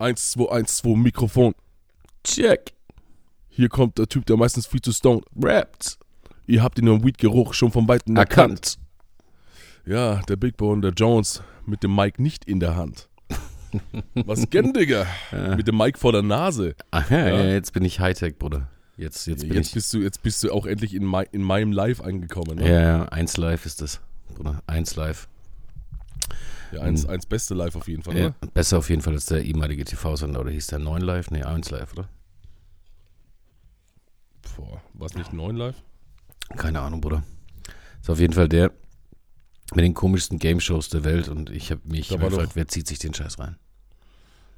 1, 2, 1, 2, Mikrofon. Check. Hier kommt der Typ, der meistens viel zu stoned Rappt. Ihr habt ihn im Weed-Geruch schon vom Weiten erkannt. Ja, der Big Boy und der Jones mit dem Mic nicht in der Hand. Was gern, Digga? Mit dem Mic vor der Nase. Aha, Ja. ja. jetzt bin ich Hightech, Bruder. Jetzt, jetzt bin Jetzt ich. bist, du, jetzt bist du auch endlich in, mei- in meinem Live angekommen. Ne? Ja, ja, eins live ist das, Bruder. Eins live. Ja, eins, eins beste Live auf jeden Fall, Ja, oder? besser auf jeden Fall als der ehemalige TV-Sender. Oder hieß der 9 live? Nee, 1 live, oder? Boah, war es nicht neun Live? Keine Ahnung, Bruder. Ist auf jeden Fall der mit den komischsten Game-Shows der Welt. Und ich habe mich war doch- gefragt, wer zieht sich den Scheiß rein?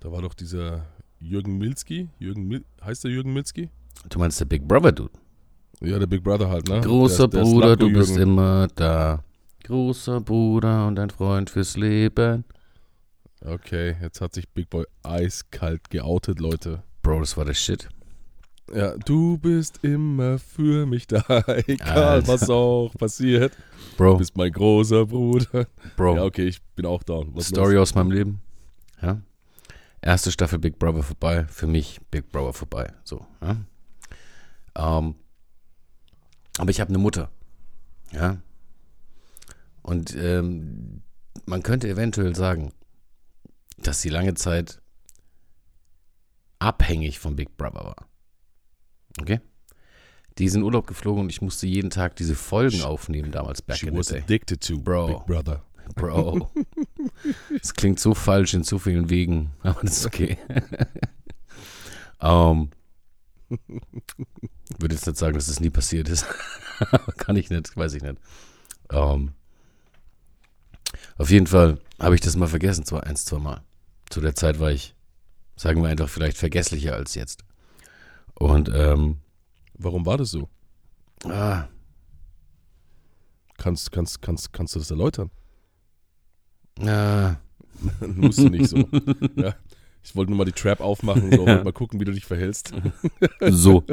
Da war doch dieser Jürgen Milski. Jürgen Mil heißt der Jürgen Milski? Du meinst der Big Brother, Dude? Ja, der Big Brother halt, ne? Großer der, der Bruder, du bist immer da. Großer Bruder und ein Freund fürs Leben. Okay, jetzt hat sich Big Boy eiskalt geoutet, Leute. Bro, das war der Shit. Ja, du bist immer für mich da, egal Alter. was auch passiert. Du Bro, bist mein großer Bruder. Bro. Ja, okay, ich bin auch down. Was Story los? aus meinem Leben. Ja. Erste Staffel Big Brother vorbei. Für mich Big Brother vorbei. So. Ja. Ähm, aber ich habe eine Mutter. Ja. Und ähm, man könnte eventuell sagen, dass sie lange Zeit abhängig von Big Brother war. Okay? Die ist in Urlaub geflogen und ich musste jeden Tag diese Folgen She- aufnehmen damals back She in the was day. addicted to Bro. Big Brother. Bro. Es klingt so falsch in so vielen Wegen, aber das ist okay. ähm, würde jetzt nicht sagen, dass das nie passiert ist. Kann ich nicht, weiß ich nicht. Ähm, auf jeden Fall habe ich das mal vergessen, zwar eins, zwei Mal. Zu der Zeit war ich, sagen wir einfach, vielleicht vergesslicher als jetzt. Und, ähm, Warum war das so? ah, Kannst, kannst, kannst, kannst du das erläutern? ah, Musst du nicht so. ja. Ich wollte nur mal die Trap aufmachen, so, wollte mal gucken, wie du dich verhältst. so.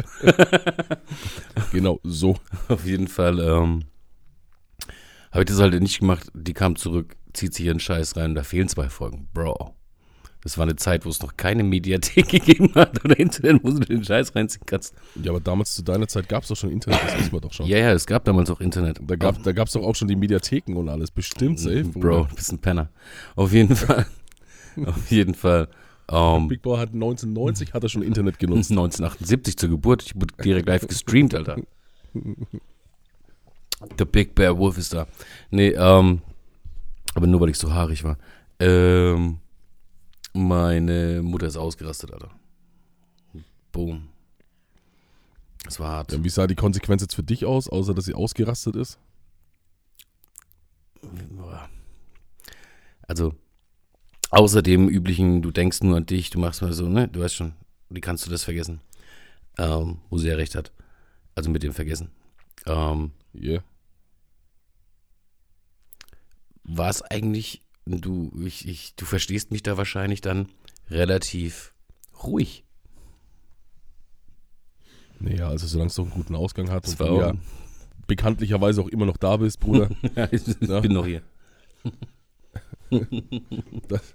genau, so. Auf jeden Fall ähm, habe ich das halt nicht gemacht. Die kam zurück, zieht sich ihren Scheiß rein. Da fehlen zwei Folgen. Bro. Das war eine Zeit, wo es noch keine Mediathek gegeben hat oder Internet, wo du den Scheiß reinziehen kannst. Ja, aber damals zu deiner Zeit gab es doch schon Internet, das wissen wir doch schon. Ja, ja, es gab damals auch Internet. Da gab da gab's doch auch schon die Mediatheken und alles. Bestimmt safe. Bro, du bist ein Penner. Auf jeden Fall. Auf jeden Fall. Ähm, Big Boy hat 1990 hat er schon Internet genutzt. 1978 zur Geburt. Ich wurde direkt live gestreamt, Alter. Der Big Bear Wolf ist da. Nee, ähm, aber nur weil ich so haarig war. Ähm, meine Mutter ist ausgerastet, Alter. Boom. Das war hart. Ja, wie sah die Konsequenz jetzt für dich aus, außer dass sie ausgerastet ist? Also, außer dem üblichen, du denkst nur an dich, du machst mal so, ne? Du weißt schon, wie kannst du das vergessen? Ähm, wo sie ja recht hat. Also mit dem Vergessen. Ähm, Yeah. War es eigentlich, du, ich, ich, du verstehst mich da wahrscheinlich dann relativ ruhig. Naja, also solange es doch einen guten Ausgang hat Das und du ja bekanntlicherweise auch immer noch da bist, Bruder. ich Ja. bin noch hier.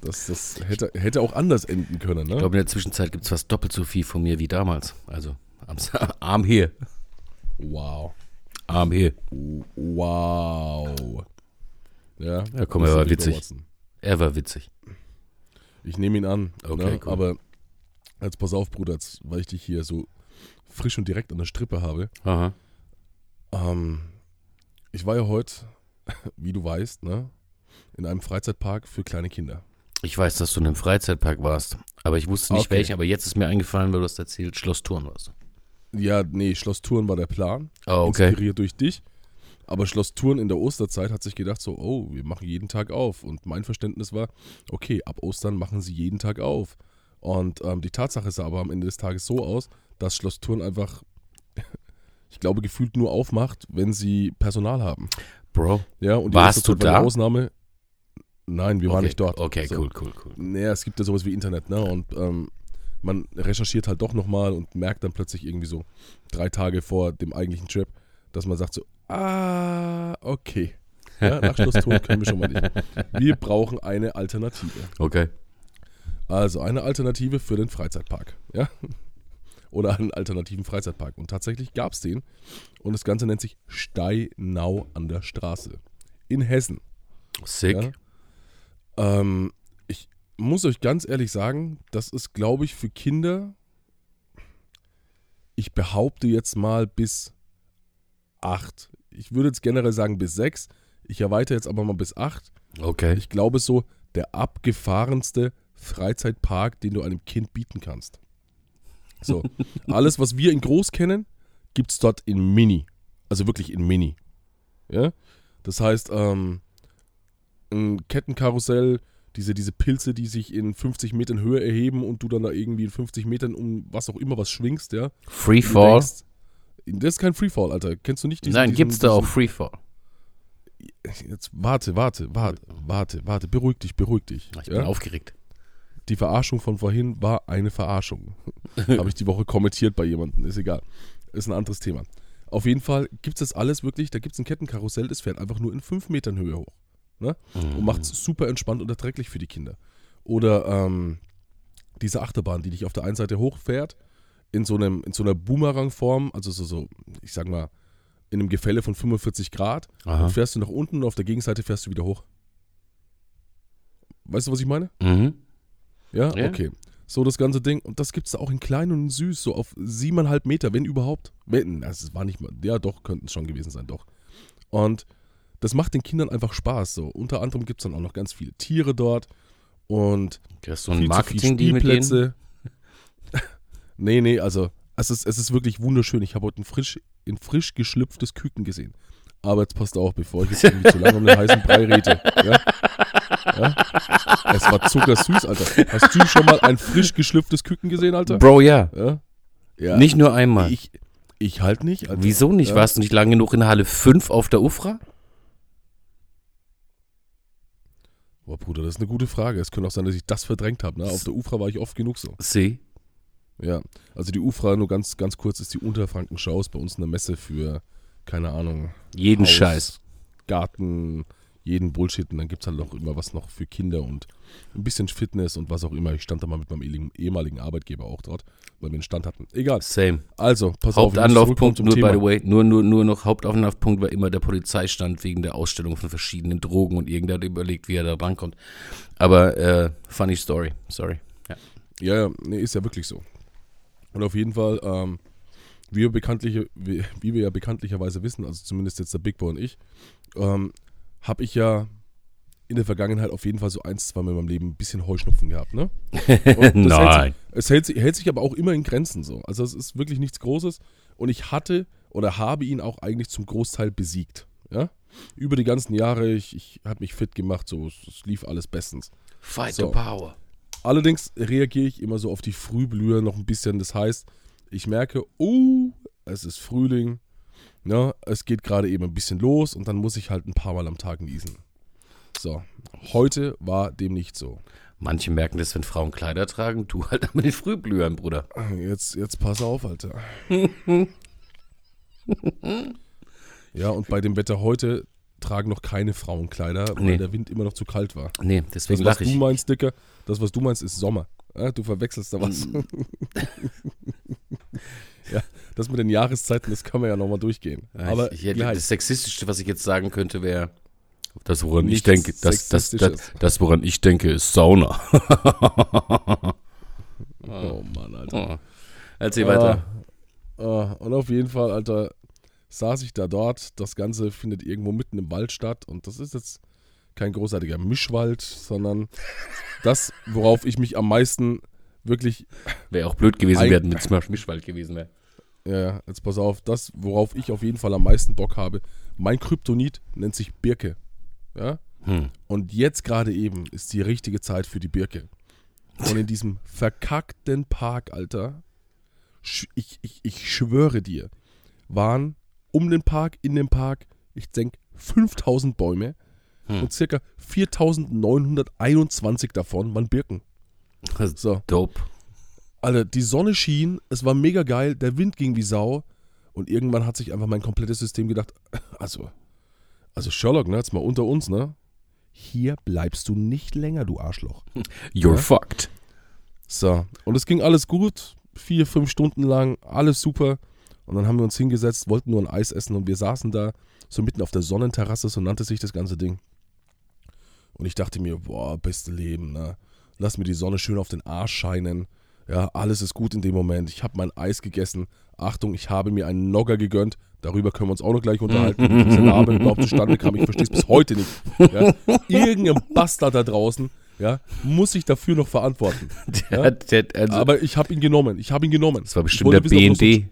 Das, das hätte, hätte auch anders enden können, ne? Ich glaube, in der Zwischenzeit gibt es fast doppelt so viel von mir wie damals. Also, Arm hier. wow. Arm hier. Wow. Ja, Ja, komm, er war witzig. Watson. Er war witzig. Ich nehme ihn an. Okay, ne? cool. Aber jetzt pass auf, Bruder, jetzt, weil ich dich hier so frisch und direkt an der Strippe habe. Aha. Ähm, ich war ja heute, wie du weißt, ne, in einem Freizeitpark für kleine Kinder. Ich weiß, dass du in einem Freizeitpark warst, aber ich wusste nicht Okay. welchen, aber jetzt ist mir eingefallen, weil du hast erzählt, Schloss Thurn warst. Ja, nee, Schloss Thurn war der Plan. Oh, okay. Inspiriert durch dich. Aber Schloss Thurn in der Osterzeit hat sich gedacht, so, oh, wir machen jeden Tag auf. Und mein Verständnis war, okay, ab Ostern machen sie jeden Tag auf. Und ähm, die Tatsache sah aber am Ende des Tages so aus, dass Schloss Thurn einfach, ich glaube, gefühlt nur aufmacht, wenn sie Personal haben. Bro, Ja, und die Warst du da? Ausnahme. Nein, wir waren okay. nicht dort. Okay, So. cool, cool, cool. Naja, es gibt ja sowas wie Internet, ne? Und ähm, man recherchiert halt doch nochmal und merkt dann plötzlich irgendwie so drei Tage vor dem eigentlichen Trip, dass man sagt so, ah, okay. Ja, nach Schluss tun können wir schon mal nicht. Wir brauchen eine Alternative. Okay. Also eine Alternative für den Freizeitpark. Ja? Oder einen alternativen Freizeitpark. Und tatsächlich gab es den. Und das Ganze nennt sich Steinau an der Straße. In Hessen. Sick. Ja? Ähm, ich muss euch ganz ehrlich sagen, das ist, glaube ich, für Kinder, ich behaupte jetzt mal bis acht. Ich würde jetzt generell sagen bis sechs. Ich erweitere jetzt aber mal bis acht. Okay. Ich glaube so der abgefahrenste Freizeitpark, den du einem Kind bieten kannst. So, alles, was wir in groß kennen, gibt es dort in Mini. Also wirklich in Mini. Ja? Das heißt, ähm, ein Kettenkarussell, diese, diese Pilze, die sich in 50 Metern Höhe erheben und du dann da irgendwie in 50 Metern um was auch immer was schwingst, ja. Freefall? Das ist kein Freefall, Alter. Kennst du nicht diesen Nein, diesen, gibt's da auch Freefall? Jetzt warte, warte, warte, warte, warte, beruhig dich, beruhig dich. Ich bin ja? aufgeregt. Die Verarschung von vorhin war eine Verarschung. Habe ich die Woche kommentiert bei jemandem, ist egal. Ist ein anderes Thema. Auf jeden Fall gibt es das alles wirklich, da gibt es ein Kettenkarussell, das fährt einfach nur in 5 Metern Höhe hoch. Ne? Und macht es super entspannt und erträglich für die Kinder. Oder ähm, diese Achterbahn, die dich auf der einen Seite hochfährt, in so, einem, in so einer Boomerang-Form, also so, so, ich sag mal, in einem Gefälle von 45 Grad, Aha. dann fährst du nach unten und auf der Gegenseite fährst du wieder hoch. Weißt du, was ich meine? Mhm. Ja, Ja. okay. So das ganze Ding. Und das gibt es auch in klein und in süß, so auf siebeneinhalb Meter, wenn überhaupt. Wenn, das war nicht mal, ja doch, könnten es schon gewesen sein, doch. Und das macht den Kindern einfach Spaß. So. Unter anderem gibt es dann auch noch ganz viele Tiere dort und Das ist so ein viel Marketing, zu die viel mit denen. Nee, nee, also es ist, es ist wirklich wunderschön. Ich habe heute ein frisch, ein frisch geschlüpftes Küken gesehen. Aber jetzt passt auf, bevor ich jetzt irgendwie zu lange um den heißen Brei rede. Ja? Ja? Es war zuckersüß, Alter. Hast du schon mal ein frisch geschlüpftes Küken gesehen, Alter? Bro, ja. Ja? ja. Nicht nur einmal. Ich, ich halt nicht. Alter. Wieso nicht? Warst du nicht lang genug in Halle 5 auf der Ufra? Boah, Bruder, das ist eine gute Frage. Es könnte auch sein, dass ich das verdrängt habe. Ne? Auf der Ufra war ich oft genug so. See. Ja, also die Ufra, nur ganz, ganz kurz, ist die Unterfrankenschau, ist bei uns eine Messe für, keine Ahnung, Jeden Haus, Scheiß. Garten, jeden Bullshit und dann gibt es halt auch immer was noch für Kinder und ein bisschen Fitness und was auch immer. Ich stand da mal mit meinem ehemaligen, Arbeitgeber auch dort, weil wir einen Stand hatten. Egal. Same. Also, pass auf. Hauptanlaufpunkt, nur zum by the Thema. way, nur, nur, nur noch Hauptanlaufpunkt war immer der Polizeistand wegen der Ausstellung von verschiedenen Drogen und irgendwer hat überlegt, wie er da rankommt. Aber äh, funny story, sorry. Ja. Ja, ja, nee, ist ja wirklich so. Und auf jeden Fall, ähm, wie, wir bekanntliche, wie, wie wir ja bekanntlicherweise wissen, also zumindest jetzt der Big Boy und ich, ähm, habe ich ja in der Vergangenheit auf jeden Fall so eins, zwei Mal in meinem Leben ein bisschen Heuschnupfen gehabt, ne? Und das Hält Nein. sich, es hält sich, hält sich aber auch immer in Grenzen so. Also es ist wirklich nichts Großes. Und ich hatte oder habe ihn auch eigentlich zum Großteil besiegt. Ja? Über die ganzen Jahre, ich, ich habe mich fit gemacht, so, es, es lief alles bestens. Fight So. the power. Allerdings reagiere ich immer so auf die Frühblüher noch ein bisschen. Das heißt, ich merke, oh, es ist Frühling. Ne, es geht gerade eben ein bisschen los und dann muss ich halt ein paar Mal am Tag niesen. So, heute war dem nicht so. Manche merken das, wenn Frauen Kleider tragen, du halt mit den Frühblühern, Bruder. Jetzt, jetzt pass auf, Alter. ja, und bei dem Wetter heute tragen noch keine Frauenkleider, weil Nee. der Wind immer noch zu kalt war. Nee, Das, deswegen was lache du ich. meinst, Dicker, das, was du meinst, ist Sommer. Ja, du verwechselst da was. Mm. ja, das mit den Jahreszeiten, das kann man ja nochmal durchgehen. Ja, Aber ich, ich hätte, das Sexistischste, was ich jetzt sagen könnte, wäre, das, woran ich denke, das, das, das, das, woran ich denke, ist Sauna. oh Mann, Alter. Oh. Erzähl weiter. Ah, ah, und auf jeden Fall, Alter, saß ich da dort. Das Ganze findet irgendwo mitten im Wald statt. Und das ist jetzt kein großartiger Mischwald, sondern das, worauf ich mich am meisten wirklich, Wäre auch blöd gewesen, wenn Smash Mischwald gewesen wäre. ja, jetzt pass auf, das, worauf ich auf jeden Fall am meisten Bock habe, mein Kryptonit nennt sich Birke. Ja? Hm. Und jetzt gerade eben ist die richtige Zeit für die Birke. Und in diesem verkackten Park, Alter, ich, ich, ich schwöre dir, waren um den Park, in dem Park, ich denke, 5000 Bäume Hm. und circa 4921 davon waren Birken. Das ist So, dope. Alter, die Sonne schien, es war mega geil, der Wind ging wie Sau und irgendwann hat sich einfach mein komplettes System gedacht, also, also Sherlock, ne, jetzt mal unter uns, ne, hier bleibst du nicht länger, du Arschloch. You're Ja? fucked. So, und es ging alles gut, vier, fünf Stunden lang, alles super. Und dann haben wir uns hingesetzt, wollten nur ein Eis essen und wir saßen da so mitten auf der Sonnenterrasse, so nannte sich das ganze Ding. Und ich dachte mir, boah, beste Leben, ne? Lass mir die Sonne schön auf den Arsch scheinen. Ja, alles ist gut in dem Moment. Ich habe mein Eis gegessen. Achtung, ich habe mir einen Nogger gegönnt. Darüber können wir uns auch noch gleich unterhalten, wie dieser Name überhaupt zustande kam. Ich verstehe es bis heute nicht. Ja? Irgendein Bastard da draußen ja, muss sich dafür noch verantworten. Ja? Der, also, Aber ich habe ihn genommen. Ich habe ihn genommen. das war bestimmt der er BND.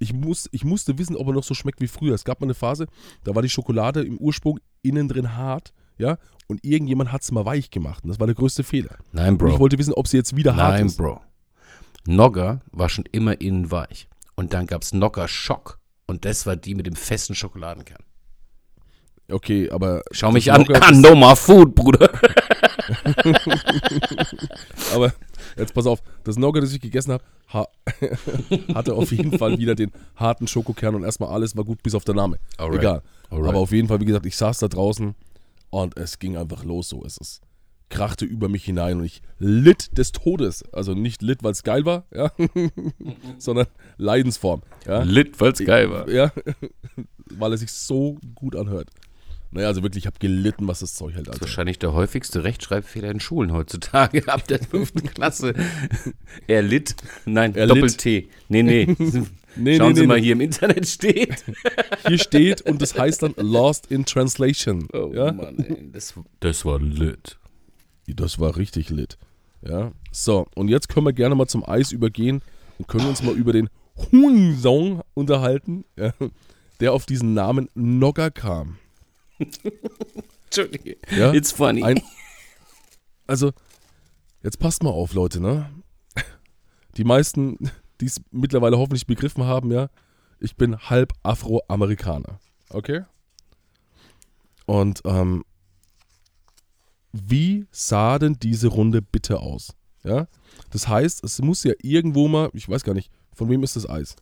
Ich, muss, ich musste wissen, ob er noch so schmeckt wie früher. Es gab mal eine Phase, da war die Schokolade im Ursprung innen drin hart, ja, und irgendjemand hat es mal weich gemacht. Und das war der größte Fehler. Nein, Und ich Bro. wollte wissen, ob sie jetzt wieder hart Nein, ist. Bro. Nogger war schon immer innen weich. Und dann gab es Nogger Schock. Und das war die mit dem festen Schokoladenkern. Okay, aber. Schau mich an. Ah, no more food, Bruder. Aber jetzt pass auf, das Nogger, das ich gegessen habe, ha hatte auf jeden Fall wieder den harten Schokokern und erstmal alles war gut, bis auf der Name. Alright. Egal. Alright. Aber auf jeden Fall, wie gesagt, ich saß da draußen und es ging einfach los, so ist es. Krachte über mich hinein und ich litt des Todes. Also nicht litt, weil es geil war, ja, sondern Leidensform. Ja? Lit, weil's geil war. ja, weil es sich so gut anhört. Naja, also wirklich, ich habe gelitten, was das Zeug hält. Das ist Alter. wahrscheinlich der häufigste Rechtschreibfehler in Schulen heutzutage, ab der fünften Klasse. Er litt. Nein, Er Doppel-T. Nee, nee. Nee, Schauen nee, Sie nee, mal, hier im Internet steht. Hier steht und das heißt dann Lost in Translation. Oh ja? Mann, ey. Das, das war lit. Das war richtig lit. Ja. So, und jetzt können wir gerne mal zum Eis übergehen und können uns mal über den Hunsong unterhalten, ja, der auf diesen Namen Nogger kam. Entschuldige. Ja? It's funny. Ein, also, jetzt passt mal auf, Leute, ne? Die meisten, die es mittlerweile hoffentlich begriffen haben, ja, ich bin halb Afroamerikaner. Okay? Und ähm, wie sah denn diese Runde bitte aus? Ja? Das heißt, es muss ja irgendwo mal, ich weiß gar nicht, von wem ist das Eis?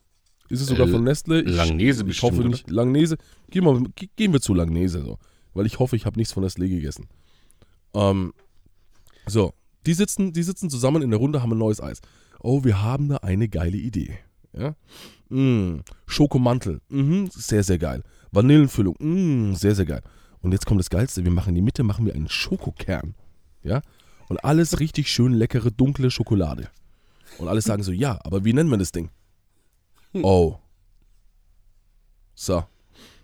Ist es sogar Äh, von Nestle? Ich, Langnese ich bestimmt, hoffe oder? nicht. Langnese. Gehen wir, ge- gehen wir zu Langnese so. Weil ich hoffe, ich habe nichts von Nestle gegessen. Ähm, so, die sitzen, die sitzen zusammen in der Runde, haben ein neues Eis. Oh, wir haben da eine geile Idee. Ja? Mm, Schokomantel. Mhm, sehr, sehr geil. Vanillenfüllung. Mm, sehr, sehr geil. Und jetzt kommt das Geilste. Wir machen in die Mitte machen wir einen Schokokern. Ja? Und alles richtig schön leckere, dunkle Schokolade. Und alle sagen so, ja, aber wie nennen wir das Ding? Oh. So.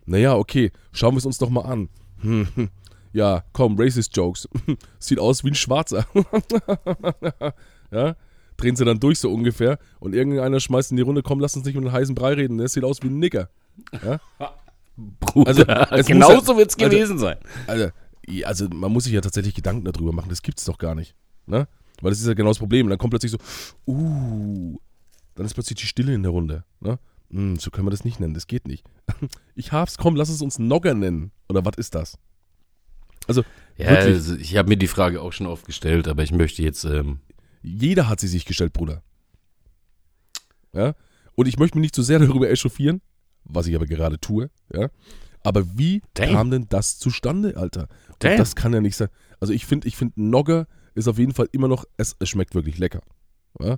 Naja, okay. Schauen wir es uns doch mal an. Hm. Ja, komm, Racist Jokes. Sieht aus wie ein Schwarzer. ja? Drehen sie dann durch so ungefähr und irgendeiner schmeißt in die Runde, komm, lass uns nicht mit einem heißen Brei reden, der sieht aus wie ein Nigger. Ja? Bruder, Also, es genau ja- so wird's also- gewesen sein. Also, also man muss sich ja tatsächlich Gedanken darüber machen, das gibt's doch gar nicht. Ne? Weil das ist ja genau das Problem. Und dann kommt plötzlich so, uh, dann ist plötzlich die Stille in der Runde. Ne? Hm, so können wir das nicht nennen, das geht nicht. Ich hab's, komm, lass es uns Nogger nennen. Oder was ist das? Also, Ja, wirklich, also ich habe mir die Frage auch schon oft gestellt, aber ich möchte jetzt, ähm, jeder hat sie sich gestellt, Bruder. Ja? Und ich möchte mich nicht zu sehr darüber echauffieren, was ich aber gerade tue, ja. Aber wie Damn. kam denn das zustande, Alter? Das kann ja nicht sein. Also ich finde, ich finde, Nogger ist auf jeden Fall immer noch, es, es schmeckt wirklich lecker. Ja?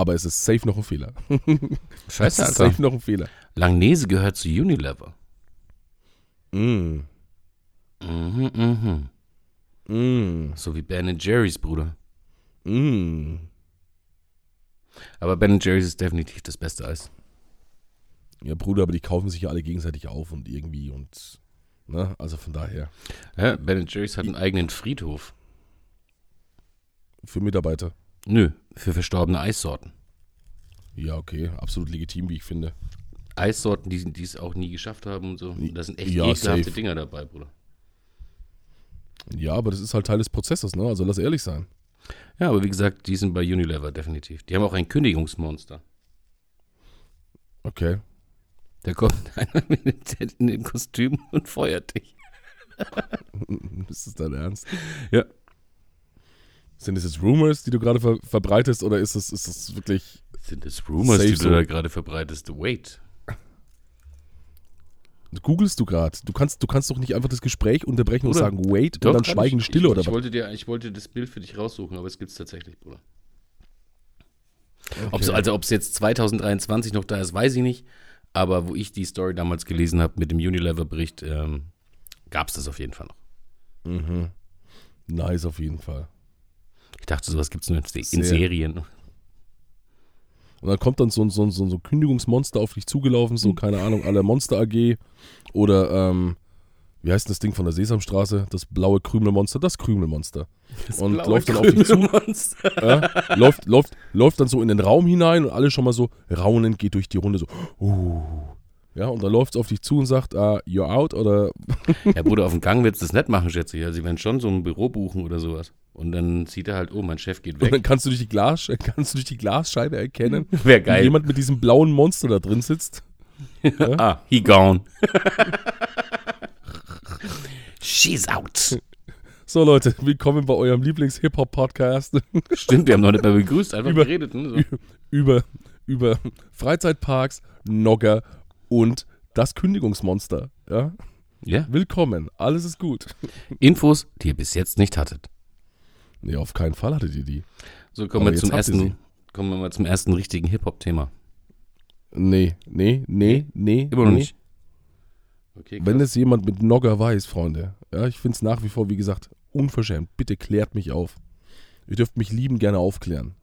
Aber es ist safe noch ein Fehler. es scheiße, ist Alter. safe noch ein Fehler. Langnese gehört zu Unilever. Mm. Mhm, mhm. Mm. So wie Ben Jerry's, Bruder. Mm. Aber Ben Jerry's ist definitiv das beste Eis. Ja, Bruder, aber die kaufen sich ja alle gegenseitig auf und irgendwie und, ne, also von daher, Ja, Ben Jerry's hat einen eigenen Friedhof. für Mitarbeiter. Nö, für verstorbene Eissorten. Ja, okay, absolut legitim, wie ich finde. Eissorten, die, die es auch nie geschafft haben und so. Und da sind echt Ja, ekelhafte safe. Dinger dabei, Bruder. Ja, aber das ist halt Teil des Prozesses, ne? Also lass ehrlich sein. Ja, aber wie gesagt, die sind bei Unilever definitiv. Die haben auch ein Kündigungsmonster. Okay. Da kommt einer mit in dem Kostüm und feuert dich. ist das dein Ernst? Ja. Sind das jetzt Rumors, die du gerade ver verbreitest, oder ist das, ist das wirklich. Sind das Rumors, die so. du da gerade verbreitest? Wait. Googlest du gerade? Du kannst, du kannst doch nicht einfach das Gespräch unterbrechen und Bruder, sagen, wait, Doch, und dann schweigende ich. Stille ich, oder ich was? wollte dir, Ich wollte das Bild für dich raussuchen, aber es gibt's tatsächlich, Bruder. Ob's, also ob es jetzt 2023 noch da ist, weiß ich nicht. Aber wo ich die Story damals gelesen habe mit dem Unilever-Bericht, ähm, gab es das auf jeden Fall noch. Mhm. Nice auf jeden Fall. Ich dachte, sowas gibt es nur in, in. Serien. Und dann kommt dann so ein, so ein, so ein Kündigungsmonster auf dich zugelaufen, so, keine Ahnung, aller Monster AG oder, ähm, wie heißt denn das Ding von der Sesamstraße? Das blaue Krümelmonster, das Krümelmonster. und blaue läuft dann auf dich zu, ja, läuft, läuft, läuft dann so in den Raum hinein und alle schon mal so raunend geht durch die Runde so, uh. Ja, und dann läuft es auf dich zu und sagt, ah, you're out oder Ja, Bruder, auf dem Gang wird es das nicht machen, schätze ich. Also, sie werden schon so ein Büro buchen oder sowas. Und dann sieht er halt, oh, mein Chef geht und dann weg. kannst du durch die, Glas, kannst du durch die Glasscheibe erkennen, Wäre wie geil. jemand mit diesem blauen Monster da drin sitzt. ah, he gone. She's out. So Leute, willkommen bei eurem Lieblings-Hip-Hop-Podcast. Stimmt, wir haben noch nicht mal begrüßt, einfach Über- geredet. Ne? So. über, über Freizeitparks, Nogger und das Kündigungsmonster. Ja? Ja. Willkommen, alles ist gut. Infos, die ihr bis jetzt nicht hattet. Nee, auf keinen Fall hattet ihr die. So, kommen Aber wir zum ersten, kommen wir mal zum ersten richtigen Hip-Hop-Thema. Nee, nee, nee, nee. Immer noch nee. nicht. Okay, Wenn es jemand mit Nogger weiß, Freunde, ja, ich finde es nach wie vor, wie gesagt, unverschämt. Bitte klärt mich auf. Ihr dürft mich lieben gerne aufklären.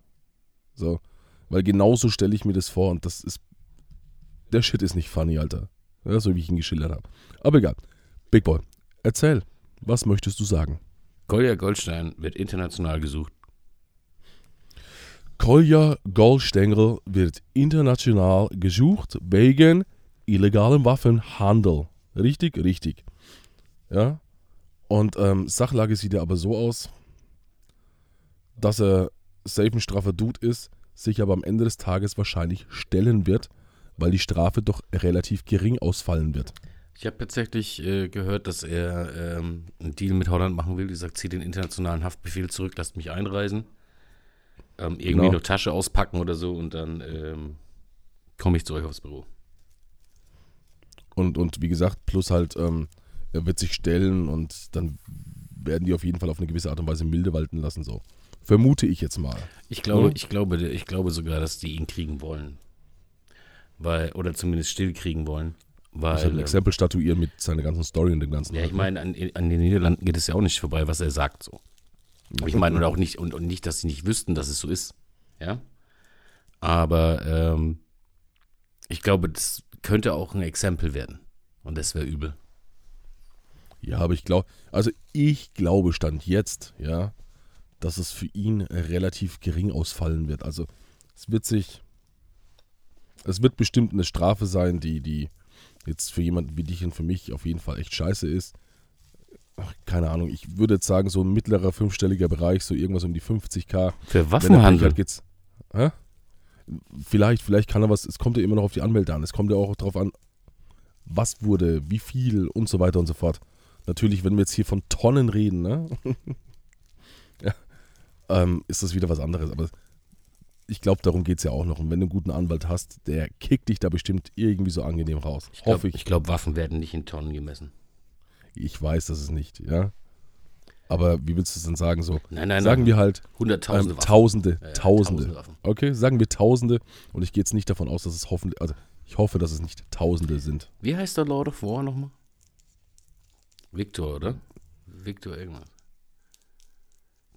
So, weil genauso stelle ich mir das vor und das ist, der Shit ist nicht funny, Alter. Ja, so wie ich ihn geschildert habe. Aber egal. Big Boy, erzähl, was möchtest du sagen? Kolja Goldstein wird international gesucht. Kolja Goldstengel wird international gesucht wegen illegalem Waffenhandel. Richtig, richtig. Ja. Und ähm, Sachlage sieht ja aber so aus, dass er safe ein straffer Dude ist, sich aber am Ende des Tages wahrscheinlich stellen wird, weil die Strafe doch relativ gering ausfallen wird. Ich habe tatsächlich äh, gehört, dass er ähm, einen Deal mit Holland machen will. Die sagt, zieh den internationalen Haftbefehl zurück, lasst mich einreisen. Ähm, irgendwie Genau. noch Tasche auspacken oder so und dann ähm, komme ich zu euch aufs Büro. Und, und wie gesagt, plus halt, ähm, er wird sich stellen und dann werden die auf jeden Fall auf eine gewisse Art und Weise milde walten lassen. So. Vermute ich jetzt mal. Ich glaube, Ja. ich glaube, ich glaube sogar, dass die ihn kriegen wollen. Weil, oder zumindest still kriegen wollen. Weil, Ich ein ähm, Exempel statuieren mit seiner ganzen Story und dem ganzen. Ja, ich meine, an, an den Niederlanden geht es ja auch nicht vorbei, was er sagt so. Ich meine, und auch nicht, und, und nicht, dass sie nicht wüssten, dass es so ist. Ja. Aber ähm, ich glaube, das könnte auch ein Exempel werden. Und das wäre übel. Ja, aber ich glaube, also ich glaube, Stand jetzt, ja, dass es für ihn relativ gering ausfallen wird. Also es wird sich, es wird bestimmt eine Strafe sein, die, die jetzt für jemanden wie dich und für mich auf jeden Fall echt scheiße ist. Ach, keine Ahnung, ich würde jetzt sagen, so ein mittlerer fünfstelliger Bereich, so irgendwas um die 50k. Für Waffenhandel. geht's. Hä? Vielleicht, vielleicht kann er was, es kommt ja immer noch auf die Anmeldung an. Es kommt ja auch darauf an, was wurde, wie viel und so weiter und so fort. Natürlich, wenn wir jetzt hier von Tonnen reden, ne? ja, ähm, ist das wieder was anderes. Aber ich glaube, darum geht es ja auch noch. Und wenn du einen guten Anwalt hast, der kickt dich da bestimmt irgendwie so angenehm raus. Ich Hoffe glaube, ich. ich glaub, Waffen werden nicht in Tonnen gemessen. Ich weiß, dass es nicht, ja. Aber wie willst du es denn sagen? So, Nein, nein, sagen nein. wir halt Hunderttausende ähm, Waffen. Tausende, Ja, ja, Tausende. tausende. Okay, sagen wir Tausende. Und ich gehe jetzt nicht davon aus, dass es hoffentlich, also ich hoffe, dass es nicht Tausende sind. Wie heißt der Lord of War nochmal? Victor, oder? Victor irgendwas.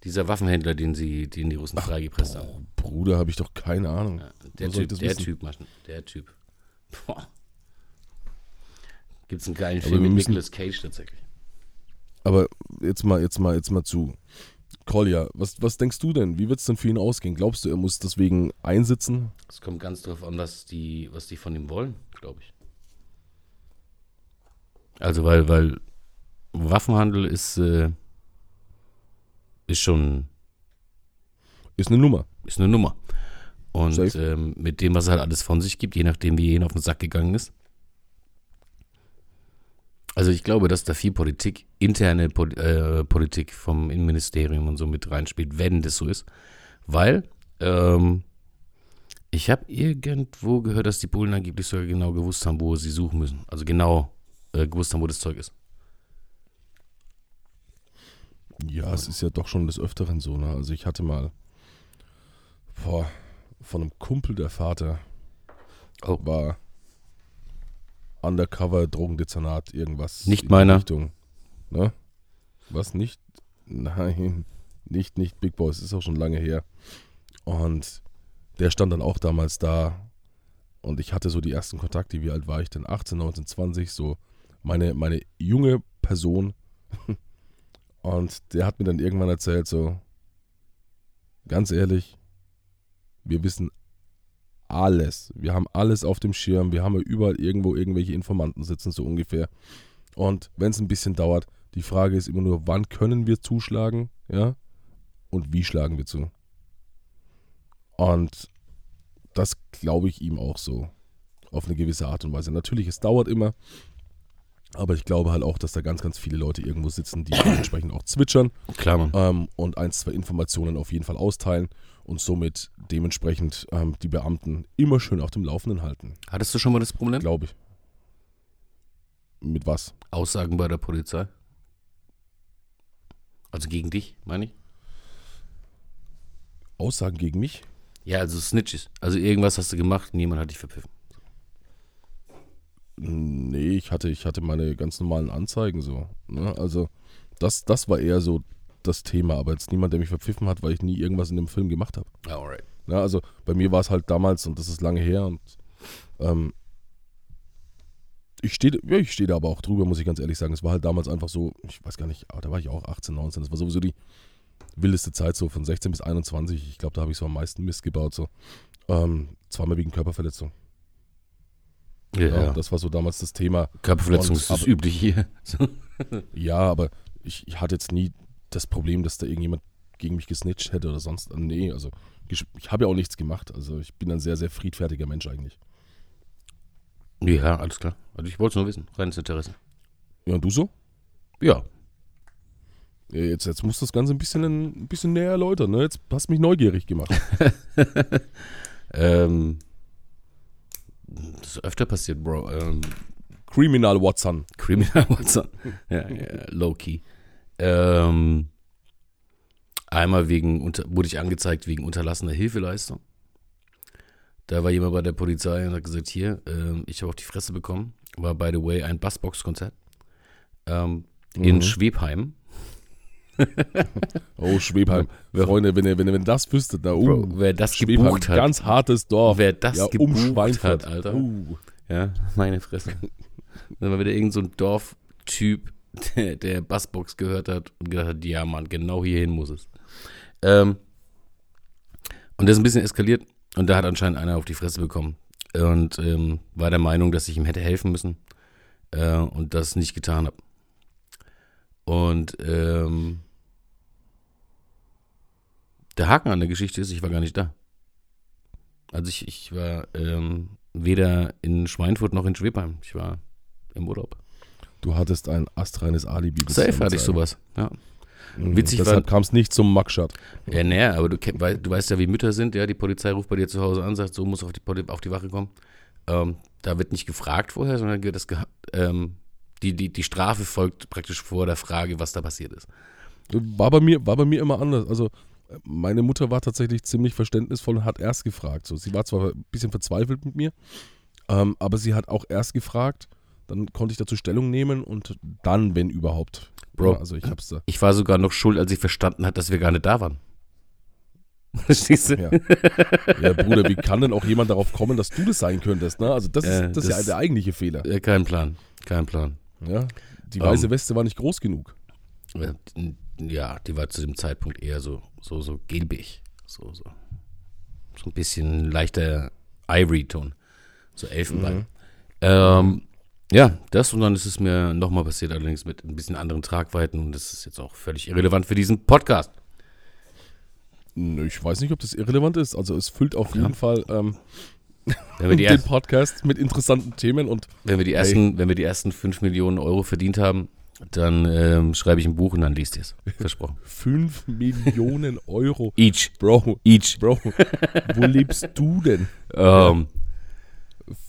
Dieser Waffenhändler, den sie, den die Russen freigepresst haben. Bruder, habe ich doch keine Ahnung. Ja, der Typ, der? Typ, Maschen, der Typ. Boah. Gibt's einen geilen Film mit Nicolas Cage tatsächlich. Aber jetzt mal, jetzt mal, jetzt mal zu Kolja. Was, was denkst du denn? Wie wird es denn für ihn ausgehen? Glaubst du, er muss deswegen einsitzen? Es kommt ganz drauf an, was die, was die von ihm wollen, glaube ich. Also weil, weil Waffenhandel ist, äh, ist schon Ist eine Nummer. ist eine Nummer. Und ähm, mit dem, was er halt alles von sich gibt, je nachdem, wie er ihn auf den Sack gegangen ist. Also ich glaube, dass da viel Politik, interne Pol äh, Politik vom Innenministerium und so mit reinspielt, wenn das so ist. Weil ähm, ich habe irgendwo gehört, dass die Polen angeblich sogar genau gewusst haben, wo sie suchen müssen. Also genau äh, gewusst haben, wo das Zeug ist. Ja, es ist ja doch schon des Öfteren so. Ne? Also ich hatte mal vor, von einem Kumpel der Vater Oh. war Undercover, Drogendezernat, irgendwas. Nicht meiner. Richtung. Ne? Was nicht? Nein, nicht, nicht Big Boys, ist auch schon lange her. Und der stand dann auch damals da. Und ich hatte so die ersten Kontakte, wie alt war ich denn? 18, 19, 20, so meine, meine junge Person. Und der hat mir dann irgendwann erzählt, so, ganz ehrlich, wir wissen alles. Wir haben alles auf dem Schirm. Wir haben ja überall irgendwo irgendwelche Informanten sitzen, so ungefähr. Und wenn es ein bisschen dauert, die Frage ist immer nur, wann können wir zuschlagen, ja? Und wie schlagen wir zu? Und das glaube ich ihm auch so. Auf eine gewisse Art und Weise. Natürlich, es dauert immer. Aber ich glaube halt auch, dass da ganz, ganz viele Leute irgendwo sitzen, die dementsprechend auch zwitschern Klar, Mann. ähm, und ein, zwei Informationen auf jeden Fall austeilen und somit dementsprechend ähm, die Beamten immer schön auf dem Laufenden halten. Hattest du schon mal das Problem? Glaube ich. Mit was? Aussagen bei der Polizei? Also gegen dich, meine ich? Aussagen gegen mich? Ja, also Snitches. Also irgendwas hast du gemacht, niemand hat dich verpfiffen. Nee, ich hatte, ich hatte meine ganz normalen Anzeigen so. Ne? Also das, das war eher so das Thema, aber jetzt niemand, der mich verpfiffen hat, weil ich nie irgendwas in dem Film gemacht habe. Alright. Ja, also bei mir war es halt damals und das ist lange her und ähm, ich stehe ja, ich stehe da aber auch drüber, muss ich ganz ehrlich sagen. Es war halt damals einfach so, ich weiß gar nicht, aber da war ich auch 18, 19. Das war sowieso die wildeste Zeit so von 16 bis 21. Ich glaube, da habe ich so am meisten Mist gebaut. So. Ähm, zweimal wegen Körperverletzung. Ja, Ja, das war so damals das Thema. Körperverletzung ist das übliche hier. Ja, aber ich, ich hatte jetzt nie das Problem, dass da irgendjemand gegen mich gesnitcht hätte oder sonst. Nee, also ich, ich habe ja auch nichts gemacht. Also ich bin ein sehr, sehr friedfertiger Mensch eigentlich. Ja, alles klar. Also ich wollte es nur wissen. Reines Interesse. Ja, und du so? Ja. Ja, Jetzt, jetzt musst du das Ganze ein bisschen, ein bisschen näher erläutern. Ne? Jetzt hast du mich neugierig gemacht. Ähm, das ist öfter passiert, Bro. Ähm, Criminal Watson. Criminal Watson. ja, ja, low key. Ähm, einmal wegen, unter, wurde ich angezeigt wegen unterlassener Hilfeleistung. Da war jemand bei der Polizei und hat gesagt, hier, ähm, ich habe auf die Fresse bekommen. War, by the way, ein Bassbox-Konzert ähm, in Mhm. Schwebheim. Oh, Schwebheim. Wer- Freunde, wenn ihr, wenn ihr wenn das wüsstet, da, uh, Bro, wer das Schwebheim, gebucht hat, ganz hartes Dorf. wer das ja, um gebucht hat, Alter. Uh. Ja, meine Fresse. Dann war wieder irgend so ein Dorftyp, der, der Bassbox gehört hat und gedacht hat, ja Mann, genau hierhin muss es. Ähm, und der ist ein bisschen eskaliert und da hat anscheinend einer auf die Fresse bekommen und ähm, war der Meinung, dass ich ihm hätte helfen müssen äh, und das nicht getan habe. Und ähm, der Haken an der Geschichte ist, ich war gar nicht da. Also ich, ich war ähm, weder in Schweinfurt noch in Schwebheim. Ich war im Urlaub. Du hattest ein astreines Alibi. Safe hatte ich sowas. Ja. Mhm. Witzig Deshalb kam es nicht zum Mugshot. Ja, naja, aber du, du weißt ja, wie Mütter sind, ja, die Polizei ruft bei dir zu Hause an, sagt, so muss auf die, auf die Wache kommen. Ähm, da wird nicht gefragt vorher, sondern das ähm, die, die, die Strafe folgt praktisch vor der Frage, was da passiert ist. War bei mir, war bei mir immer anders. Also meine Mutter war tatsächlich ziemlich verständnisvoll und hat erst gefragt. So, sie war zwar ein bisschen verzweifelt mit mir, ähm, aber sie hat auch erst gefragt. Dann konnte ich dazu Stellung nehmen und dann, wenn überhaupt. Bro. Ja, also ich hab's da. Ich war sogar noch schuld, als ich verstanden hat, dass wir gar nicht da waren. Verstehst du? Ja. ja, Bruder, wie kann denn auch jemand darauf kommen, dass du das sein könntest? Ne? Also das, Äh, ist, das, ist ja das- der eigentliche Fehler. Äh, kein Plan. Kein Plan. Ja? Die Ähm. weiße Weste war nicht groß genug. Äh, Ja, die war zu dem Zeitpunkt eher so, so, so gelbig. So, so. So ein bisschen leichter Ivory-Ton. So Elfenbein. Mhm. Ähm, ja, das und dann ist es mir nochmal passiert, allerdings mit ein bisschen anderen Tragweiten und das ist jetzt auch völlig irrelevant für diesen Podcast. Ich weiß nicht, ob das irrelevant ist. Also es füllt auf Ja. jeden Fall ähm, den Podcast mit interessanten Themen und wenn wir die, ersten, wenn wir die ersten 5 Millionen Euro verdient haben, dann ähm, schreibe ich ein Buch und dann liest ihr es. Versprochen. 5 Millionen Euro. Each. Bro, Each. Bro, wo lebst du denn? Ähm,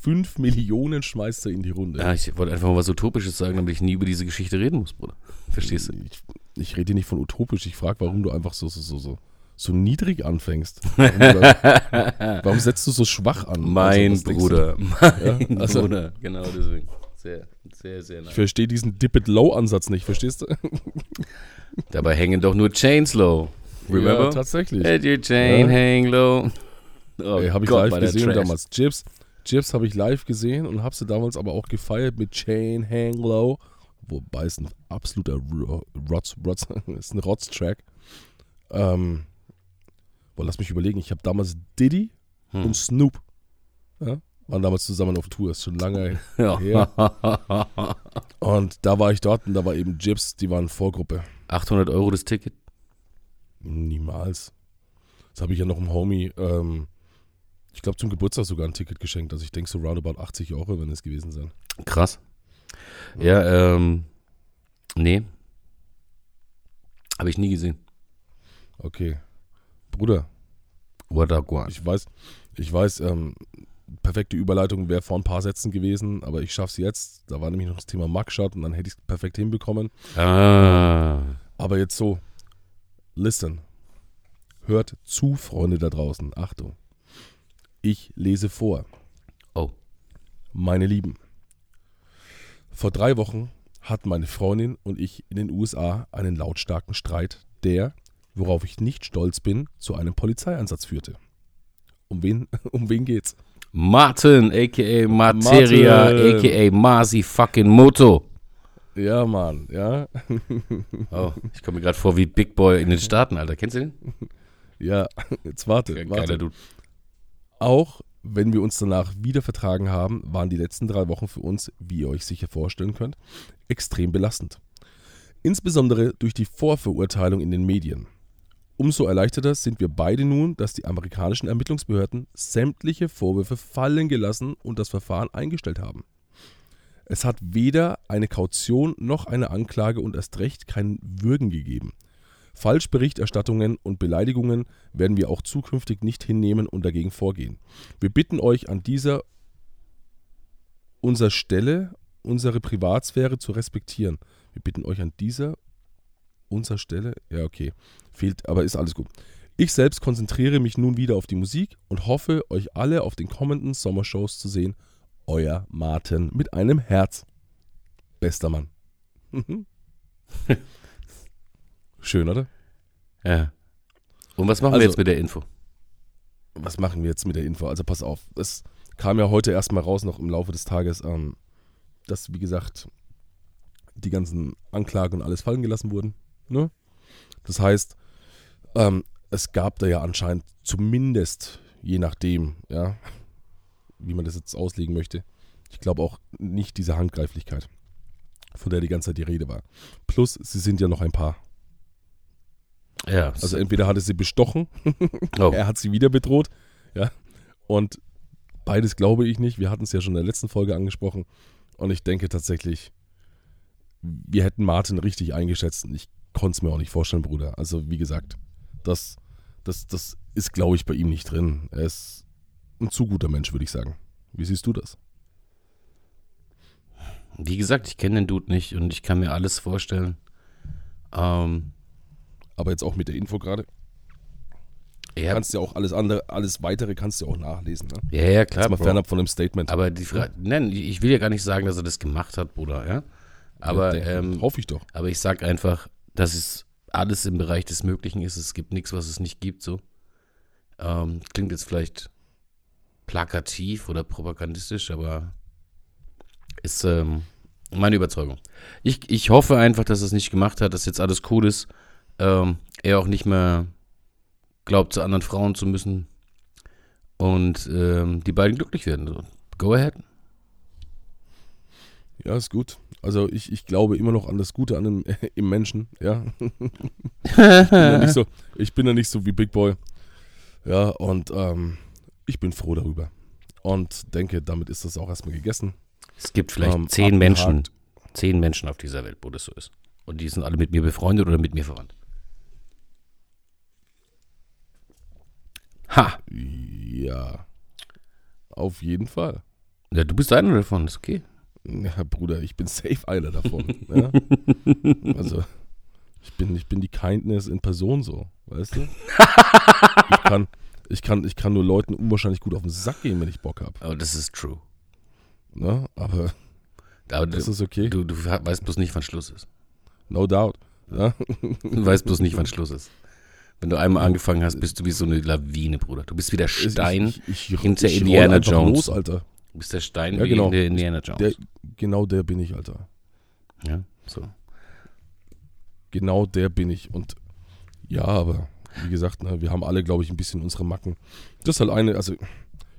5 Millionen schmeißt er in die Runde. ja, ich wollte einfach mal was Utopisches sagen, damit ich nie über diese Geschichte reden muss, Bruder. Verstehst du? Ich, ich rede nicht von utopisch. Ich frage, warum du einfach so, so, so, so, so niedrig anfängst. Warum, warum setzt du so schwach an? Mein Also, denkst du? Bruder. Mein Ja, also- Bruder. Genau deswegen. Sehr, sehr, sehr Ich nice. verstehe diesen Dip-It-Low-Ansatz nicht, verstehst du? Dabei hängen doch nur Chains low. Ja, Remember? tatsächlich. Let your chain Ja. hang low. Oh Ey, habe ich Gott, live gesehen Trash. damals. Chips, Chips habe ich live gesehen und habe sie damals aber auch gefeiert mit Chain Hang Low. Wobei es ein absoluter Ro- Rotz, Rotz, ist ein Rotz-Track. Ähm, boah, lass mich überlegen. Ich habe damals Diddy Hm. und Snoop ja, waren damals zusammen auf Tour. Ist schon lange Ja. her. Und da war ich dort und da war eben Chips, die waren Vorgruppe. 800 Euro das Ticket. Niemals. Das habe ich ja noch einem Homie, ähm, ich glaube zum Geburtstag sogar ein Ticket geschenkt. Also ich denke so roundabout 80 Euro, wenn es gewesen sein. Krass. Ja, ähm, nee. Habe ich nie gesehen. Okay. Bruder, What guan. ich weiß, ich weiß, ähm, perfekte Überleitung wäre vor ein paar Sätzen gewesen, aber ich schaff's jetzt. Da war nämlich noch das Thema Mugshot und dann hätte ich es perfekt hinbekommen. Ah. Aber jetzt so, listen. Hört zu, Freunde da draußen. Achtung. Ich lese vor. Oh. Meine Lieben, vor drei Wochen hatten meine Freundin und ich in den USA einen lautstarken Streit, der, worauf ich nicht stolz bin, zu einem Polizeieinsatz führte. Um wen, um wen geht's? Martin, a.k.a. Materia, a.k.a. Masi fucking Moto. Ja, Mann, ja. Oh, ich komme mir gerade vor wie Big Boy in den Staaten, Alter. Kennst du den? Ja, jetzt warte, Geiler warte. Dude. Auch wenn wir uns danach wieder vertragen haben, waren die letzten drei Wochen für uns, wie ihr euch sicher vorstellen könnt, extrem belastend. Insbesondere durch die Vorverurteilung in den Medien. Umso erleichterter sind wir beide nun, dass die amerikanischen Ermittlungsbehörden sämtliche Vorwürfe fallen gelassen und das Verfahren eingestellt haben. Es hat weder eine Kaution noch eine Anklage und erst recht kein Würgen gegeben. Falschberichterstattungen und Beleidigungen werden wir auch zukünftig nicht hinnehmen und dagegen vorgehen. Wir bitten euch an dieser unserer Stelle unsere Privatsphäre zu respektieren. Wir bitten euch an dieser unserer Stelle, ja okay, fehlt, aber ist alles gut. Ich selbst konzentriere mich nun wieder auf die Musik und hoffe, euch alle auf den kommenden Sommershows zu sehen. Euer Martin mit einem Herz. Bester Mann. Schön, oder? Ja. Und was machen wir Also- jetzt mit der Info? was machen wir jetzt mit der Info? Also pass auf, es kam ja heute erstmal raus, noch im Laufe des Tages, ähm, dass, wie gesagt, die ganzen Anklagen und alles fallen gelassen wurden. Ne? Das heißt, ähm, es gab da ja anscheinend zumindest, je nachdem, ja, wie man das jetzt auslegen möchte, ich glaube auch nicht diese Handgreiflichkeit, von der die ganze Zeit die Rede war. Plus, sie sind ja noch ein Paar. Ja. Also entweder hat er sie bestochen oh. er hat sie wieder bedroht. Ja. Und beides glaube ich nicht. Wir hatten es ja schon in der letzten Folge angesprochen. Und ich denke tatsächlich, wir hätten Martin richtig eingeschätzt. Und ich konnte es mir auch nicht vorstellen, Bruder. Also, wie gesagt, das, das, das ist, glaube ich, bei ihm nicht drin. Er ist ein zu guter Mensch, würde ich sagen. Wie siehst du das? Wie gesagt, ich kenne den Dude nicht und ich kann mir alles vorstellen. Ähm, Aber jetzt auch mit der Info gerade. Du ja, kannst ja auch alles andere, alles weitere kannst du ja auch nachlesen. Ne? ja, ja, klar. Jetzt mal Bro. fernab von dem Statement. Aber die Frage, nein, ich will ja gar nicht sagen, dass er das gemacht hat, Bruder, ja. Aber, Ja, ähm, hoffe ich doch. aber ich sag einfach, dass es alles im Bereich des Möglichen ist. Es gibt nichts, was es nicht gibt, so. Ähm, klingt jetzt vielleicht plakativ oder propagandistisch, aber ist ähm, meine Überzeugung. Ich, ich hoffe einfach, dass er es nicht gemacht hat, dass jetzt alles cool ist. Ähm, er auch nicht mehr glaubt, zu anderen Frauen zu müssen. Und ähm, die beiden glücklich werden. So. Go ahead. Ja, ist gut. Also ich, ich glaube immer noch an das Gute an dem, im Menschen, ja. ich, bin ja nicht so, ich bin ja nicht so wie Big Boy. Ja, und ähm, ich bin froh darüber. Und denke, damit ist das auch erstmal gegessen. Es gibt vielleicht Ähm, zehn Menschen, zehn Menschen auf dieser Welt, wo das so ist. Und die sind alle mit mir befreundet oder mit mir verwandt. Ha! Ja. Auf jeden Fall. Ja, du bist einer davon, ist okay. Ja, Bruder, ich bin safe einer davon. ja. Also, Ich bin, ich bin die Kindness in Person so, weißt du? ich, kann, ich, kann, ich kann nur Leuten unwahrscheinlich gut auf den Sack gehen, wenn ich Bock habe. Aber das ist true. Ne? Aber Aber das du, ist okay. du, du weißt bloß nicht, wann Schluss ist. No doubt. Ja? Du weißt bloß nicht, wann Schluss ist. Wenn du einmal angefangen hast, bist du wie so eine Lawine, Bruder. Du bist wie der Stein. Ich, ich, ich, hinter Indiana Jones. Los, Alter. Du bist der Stein Ja, genau. in der Indiana Jones. Der, genau der bin ich, Alter. ja, so. Genau der bin ich. Und ja, aber wie gesagt, ne, wir haben alle, glaube ich, ein bisschen unsere Macken. Das ist halt eine, also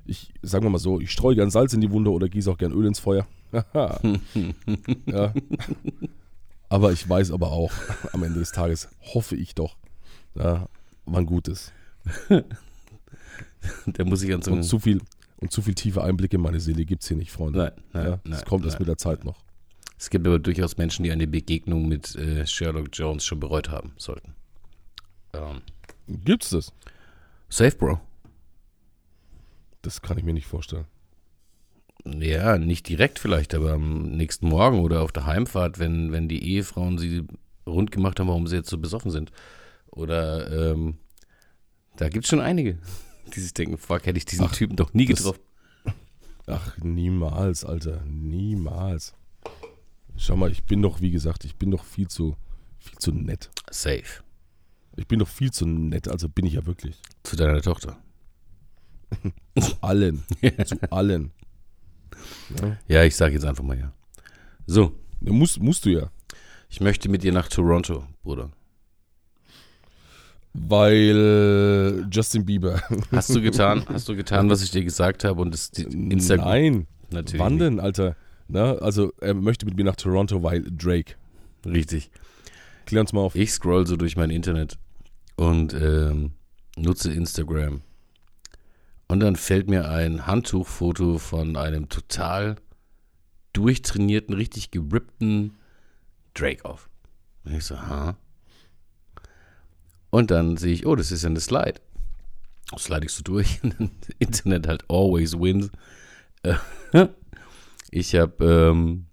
ich, sagen wir mal so, ich streue gern Salz in die Wunde oder gieße auch gern Öl ins Feuer. ja. Aber ich weiß aber auch, am Ende des Tages hoffe ich doch, ja, wann gut ist. Der muss ich an so Und zu viel, und zu viel tiefe Einblicke in meine Seele gibt es hier nicht, Freunde. Nein, nein, ja, nein, das kommt erst nein. mit der Zeit noch. Es gibt aber durchaus Menschen, die eine Begegnung mit äh, Sherlock Jones schon bereut haben sollten. Ähm, Gibt's das? safe, Bro. Das kann ich mir nicht vorstellen. Ja, nicht direkt vielleicht, aber am nächsten Morgen oder auf der Heimfahrt, wenn, wenn die Ehefrauen sie rund gemacht haben, warum sie jetzt so besoffen sind. Oder ähm, da gibt es schon einige, die sich denken, fuck, hätte ich diesen Ach, Typen doch nie getroffen. Ach, niemals, Alter. Niemals. Schau mal, ich bin doch, wie gesagt, ich bin doch viel zu, viel zu nett. Safe. Ich bin doch viel zu nett, also bin ich ja wirklich. Zu deiner Tochter. Zu allen. zu allen. Ja. Ja, ich sage jetzt einfach mal ja. So, Ja, Musst, musst du ja. ich möchte mit dir nach Toronto, Bruder. Weil Justin Bieber. Hast du getan? Hast du getan, was ich dir gesagt habe und das Instagram Nein. natürlich Wann denn, Alter? Na, also, er möchte mit mir nach Toronto, weil Drake. Richtig. Klär uns mal auf. Ich scroll so durch mein Internet und ähm, nutze Instagram. Und dann fällt mir ein Handtuchfoto von einem total durchtrainierten, richtig gerippten Drake auf. Und ich so, ha. Und dann sehe ich, oh, das ist ja eine Slide. Slide ich so durch. Internet halt always wins. Äh, Ich habe, ähm,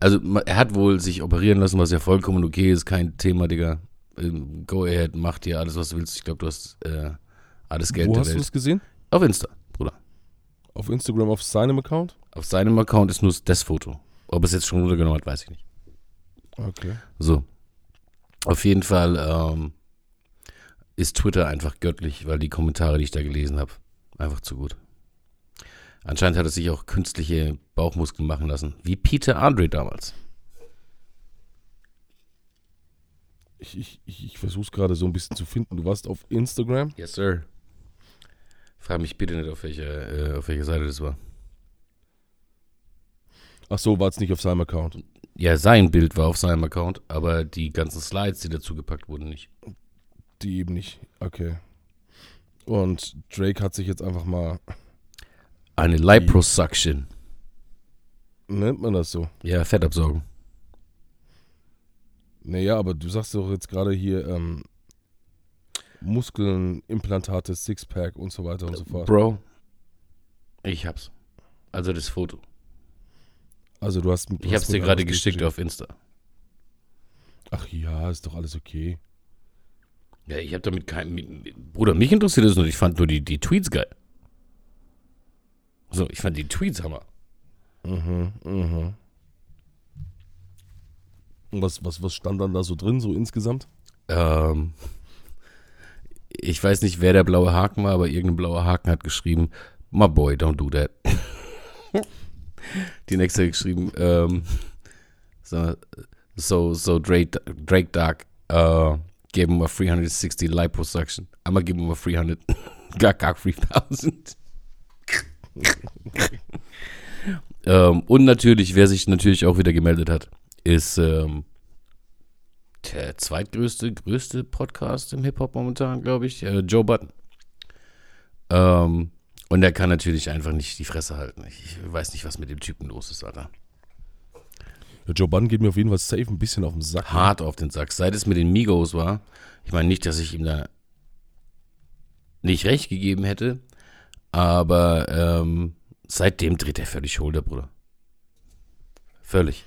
also er hat wohl sich operieren lassen, was ja vollkommen okay ist, kein Thema, Digga. Ähm, Go ahead, mach dir alles, was du willst. Ich glaube, du hast äh, alles Geld Wo der hast du es gesehen? Auf Insta, Bruder. Auf Instagram, auf seinem Account? Auf seinem Account ist nur das Foto. Ob es jetzt schon runtergenommen hat, weiß ich nicht. Okay. So. Auf jeden Fall ähm, ist Twitter einfach göttlich, weil die Kommentare, die ich da gelesen habe, einfach zu gut. Anscheinend hat er sich auch künstliche Bauchmuskeln machen lassen, wie Peter Andre damals. Ich, ich, ich, versuche es gerade so ein bisschen zu finden. Du warst auf Instagram? Yes, sir. Frag mich bitte nicht, auf welcher, äh, auf welcher Seite das war. Ach so, war es nicht auf seinem Account. Ja, sein Bild war auf seinem Account, aber die ganzen Slides, die dazu gepackt wurden, nicht. Die eben nicht. Okay. Und Drake hat sich jetzt einfach mal, Eine Liposuction. nennt man das so? Ja, Fettabsaugung. Naja, aber du sagst doch jetzt gerade hier ähm, Muskeln, Implantate, Sixpack und so weiter und so fort. Bro, ich hab's. Also das Foto. Also du hast du Ich hab's mir dir gerade geschickt auf Insta. Ach ja, ist doch alles okay. Ja, ich hab damit kein. mit- Bruder, mich interessiert das nur. Ich fand nur die, die Tweets geil. So, ich fand die Tweets Hammer. Mhm, mhm. Und was, was, was stand dann da so drin, so insgesamt? Ähm, ich weiß nicht, wer der blaue Haken war, aber irgendein blauer Haken hat geschrieben, my boy, don't do that. Die nächste geschrieben, ähm, so, so, Drake, Drake Dark, uh, gave him a 360 liposuction. I'm gonna give him a 300, gag, gag 3000. ähm, und natürlich, wer sich natürlich auch wieder gemeldet hat, ist ähm, der zweitgrößte, größte Podcast im Hip-Hop momentan, glaube ich, äh, Joe Button. Ähm, und er kann natürlich einfach nicht die Fresse halten. Ich, weiß nicht, was mit dem Typen los ist, Alter. Ja, Joe Budden geht mir auf jeden Fall safe ein bisschen auf den Sack. ne? Hart auf den Sack. Seit es mit den Migos war, ich meine nicht, dass ich ihm da nicht recht gegeben hätte, aber ähm, seitdem dreht er völlig Schulter, Bruder. Völlig.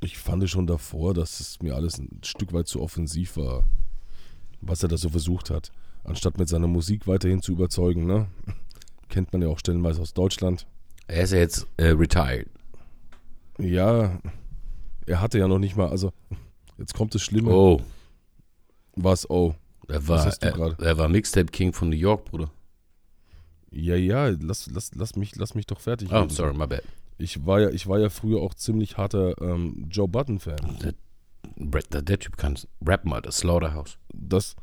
Ich fand schon davor, dass es mir alles ein Stück weit zu offensiv war, was er da so versucht hat. Anstatt mit seiner Musik weiterhin zu überzeugen, ne? Kennt man ja auch stellenweise aus Deutschland. Er ist ja jetzt äh, retired. Ja, er hatte ja noch nicht mal, also jetzt kommt das Schlimme. Oh, Was, oh. er Was war, du er, er war Mixtape King von New York, Bruder. Ja, ja, lass, lass, lass, mich, lass mich doch fertig Oh, sorry, my bad. Ich war ja, ich war ja früher auch ziemlich harter ähm, Joe Budden-Fan. Der, der, der Typ kann rappen, Alter. Slaughterhouse. Das,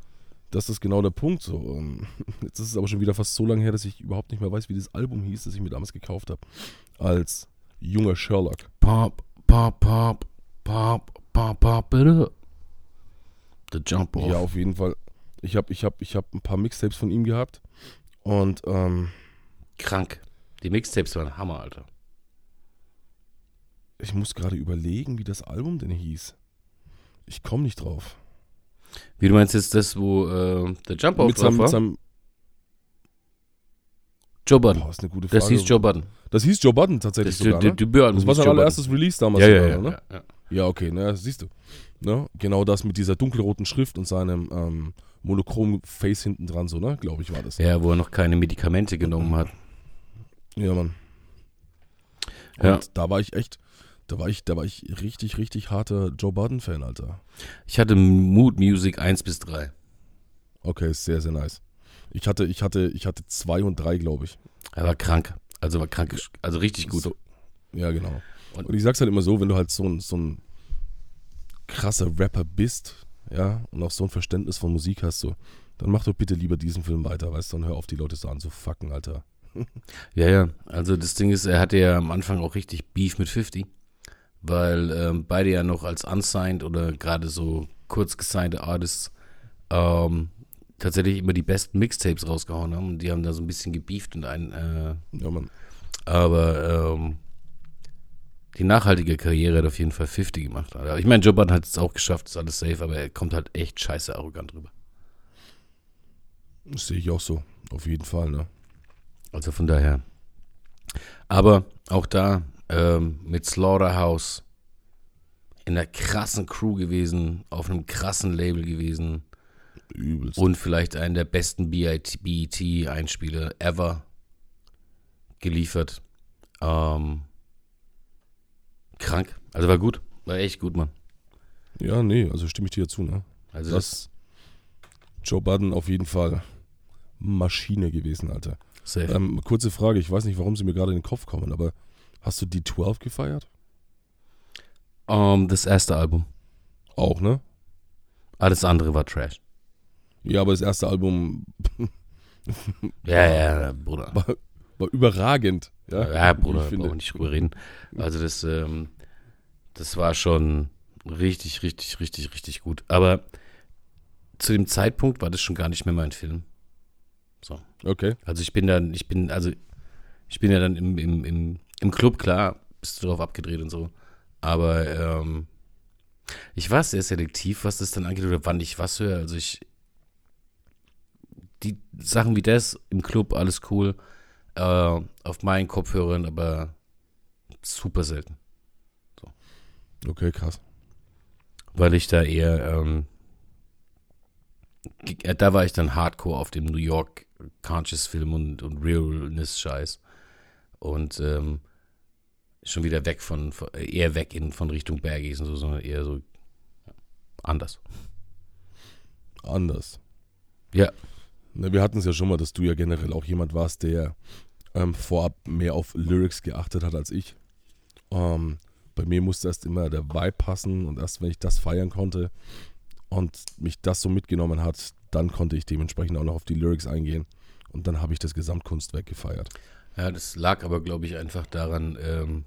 das ist genau der Punkt. So. Ähm, Jetzt ist es aber schon wieder fast so lange her, dass ich überhaupt nicht mehr weiß, wie das Album hieß, das ich mir damals gekauft habe. Als junger Sherlock. Pop, pop, pop, pop, pop, pop it up. The Jump Off. Ja, auf jeden Fall. Ich habe ich hab, ich hab ein paar Mixtapes von ihm gehabt. Und ähm, Krank. Die Mixtapes waren Hammer, Alter. ich muss gerade überlegen, wie das Album denn hieß. Ich komme nicht drauf. Wie du meinst jetzt das, wo äh, der Jump Off mit seinem, war? mit seinem Joe Budden. boah, ist eine gute Frage. Das hieß Joe Budden. Das hieß Joe Budden tatsächlich Das, sogar, ne? Das war sein allererstes Release damals Ja, ja, sogar, ja, ne? ja, ja. Ja, okay, das siehst du. Ne? Genau das mit dieser dunkelroten Schrift und seinem ähm, monochromen Face hinten dran, so, ne? Glaube ich, war das. Ja, wo er noch keine Medikamente genommen hat. Ja, Mann. Und Ja. da war ich echt, da war ich, da war ich richtig, richtig harter Joe Budden-Fan, Alter. Ich hatte Mood Music 1 bis 3. Okay, ist sehr, sehr nice. Ich hatte, ich hatte, ich hatte zwei und drei, glaube ich. Er war krank. Also war krank, also richtig gut. So, ja, genau. Und- Und, ich sag's halt immer so, wenn du halt so ein, so ein krasser Rapper bist, ja, und auch so ein Verständnis von Musik hast, so, dann mach doch bitte lieber diesen Film weiter, weißt du, und hör auf, die Leute so an zu fucken, Alter. Ja, ja. Also das Ding ist, er hatte ja am Anfang auch richtig Beef mit 50, weil ähm, beide ja noch als unsigned oder gerade so kurz gesignte Artists ähm, tatsächlich immer die besten Mixtapes rausgehauen haben und die haben da so ein bisschen gebeeft und ein, äh, Ja, Mann. aber ähm, die nachhaltige Karriere hat auf jeden Fall 50 gemacht. Alter. Ich meine, Joe Budden hat es auch geschafft, ist alles safe, aber er kommt halt echt scheiße arrogant rüber. Das sehe ich auch so. Auf jeden Fall, ne? Also von daher. Aber auch da ähm, mit Slaughterhouse in einer krassen Crew gewesen, auf einem krassen Label gewesen Übelst. und vielleicht einen der besten BET-Einspieler ever geliefert. Ähm, krank. Also war gut. War echt gut, Mann. Ja, nee, also stimme ich dir zu, ne? Also das, Das Joe Budden auf jeden Fall Maschine gewesen, Alter. safe. Ähm, kurze Frage, ich weiß nicht, warum sie mir gerade in den Kopf kommen, aber hast du die 12 gefeiert? Ähm, das erste Album. Auch, ne? Alles andere war Trash. Ja, aber das erste Album Ja, ja, Bruder. war, war überragend. Ja, Ja, Bruder, ich finde. nicht drüber reden. Also das, ähm, das war schon richtig, richtig, richtig, richtig gut. Aber zu dem Zeitpunkt war das schon gar nicht mehr mein Film. Okay. Also ich bin dann, ich bin, also ich bin ja dann im, im, im, im Club, klar, bist du drauf abgedreht und so. Aber ähm, ich war sehr selektiv, was das dann angeht oder wann ich was höre. Also ich, die Sachen wie das im Club, alles cool, äh, auf meinen Kopfhörern, aber super selten. Okay, krass. Weil ich da eher, ähm, äh, da war ich dann hardcore auf dem New York Conscious Film und, und Realness-Scheiß. Und ähm, schon wieder weg von, von eher weg in, von Richtung Bergis und so, sondern eher so anders. Anders. Ja. Ne, wir hatten es ja schon mal, dass du ja generell auch jemand warst, der ähm, vorab mehr auf Lyrics geachtet hat als ich. Ähm, bei mir musste erst immer der Vibe passen und erst wenn ich das feiern konnte und mich das so mitgenommen hat, dann konnte ich dementsprechend auch noch auf die Lyrics eingehen. Und dann habe ich das Gesamtkunstwerk gefeiert. Ja, das lag aber, glaube ich, einfach daran, ähm,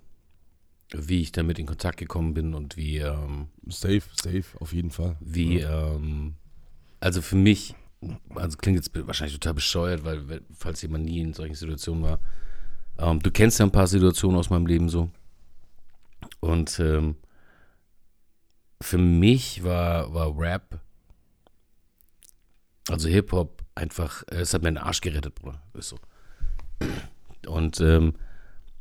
wie ich damit in Kontakt gekommen bin und wie, ähm, Safe, safe, auf jeden Fall. wie, ähm, also für mich, also klingt jetzt wahrscheinlich total bescheuert, weil, weil- falls jemand nie in solchen Situationen war, ähm, du kennst ja ein paar Situationen aus meinem Leben so. Und ähm, für mich war, war Rap, also Hip-Hop, einfach, äh, es hat mir den Arsch gerettet, Bruder. Ist so. Und ähm,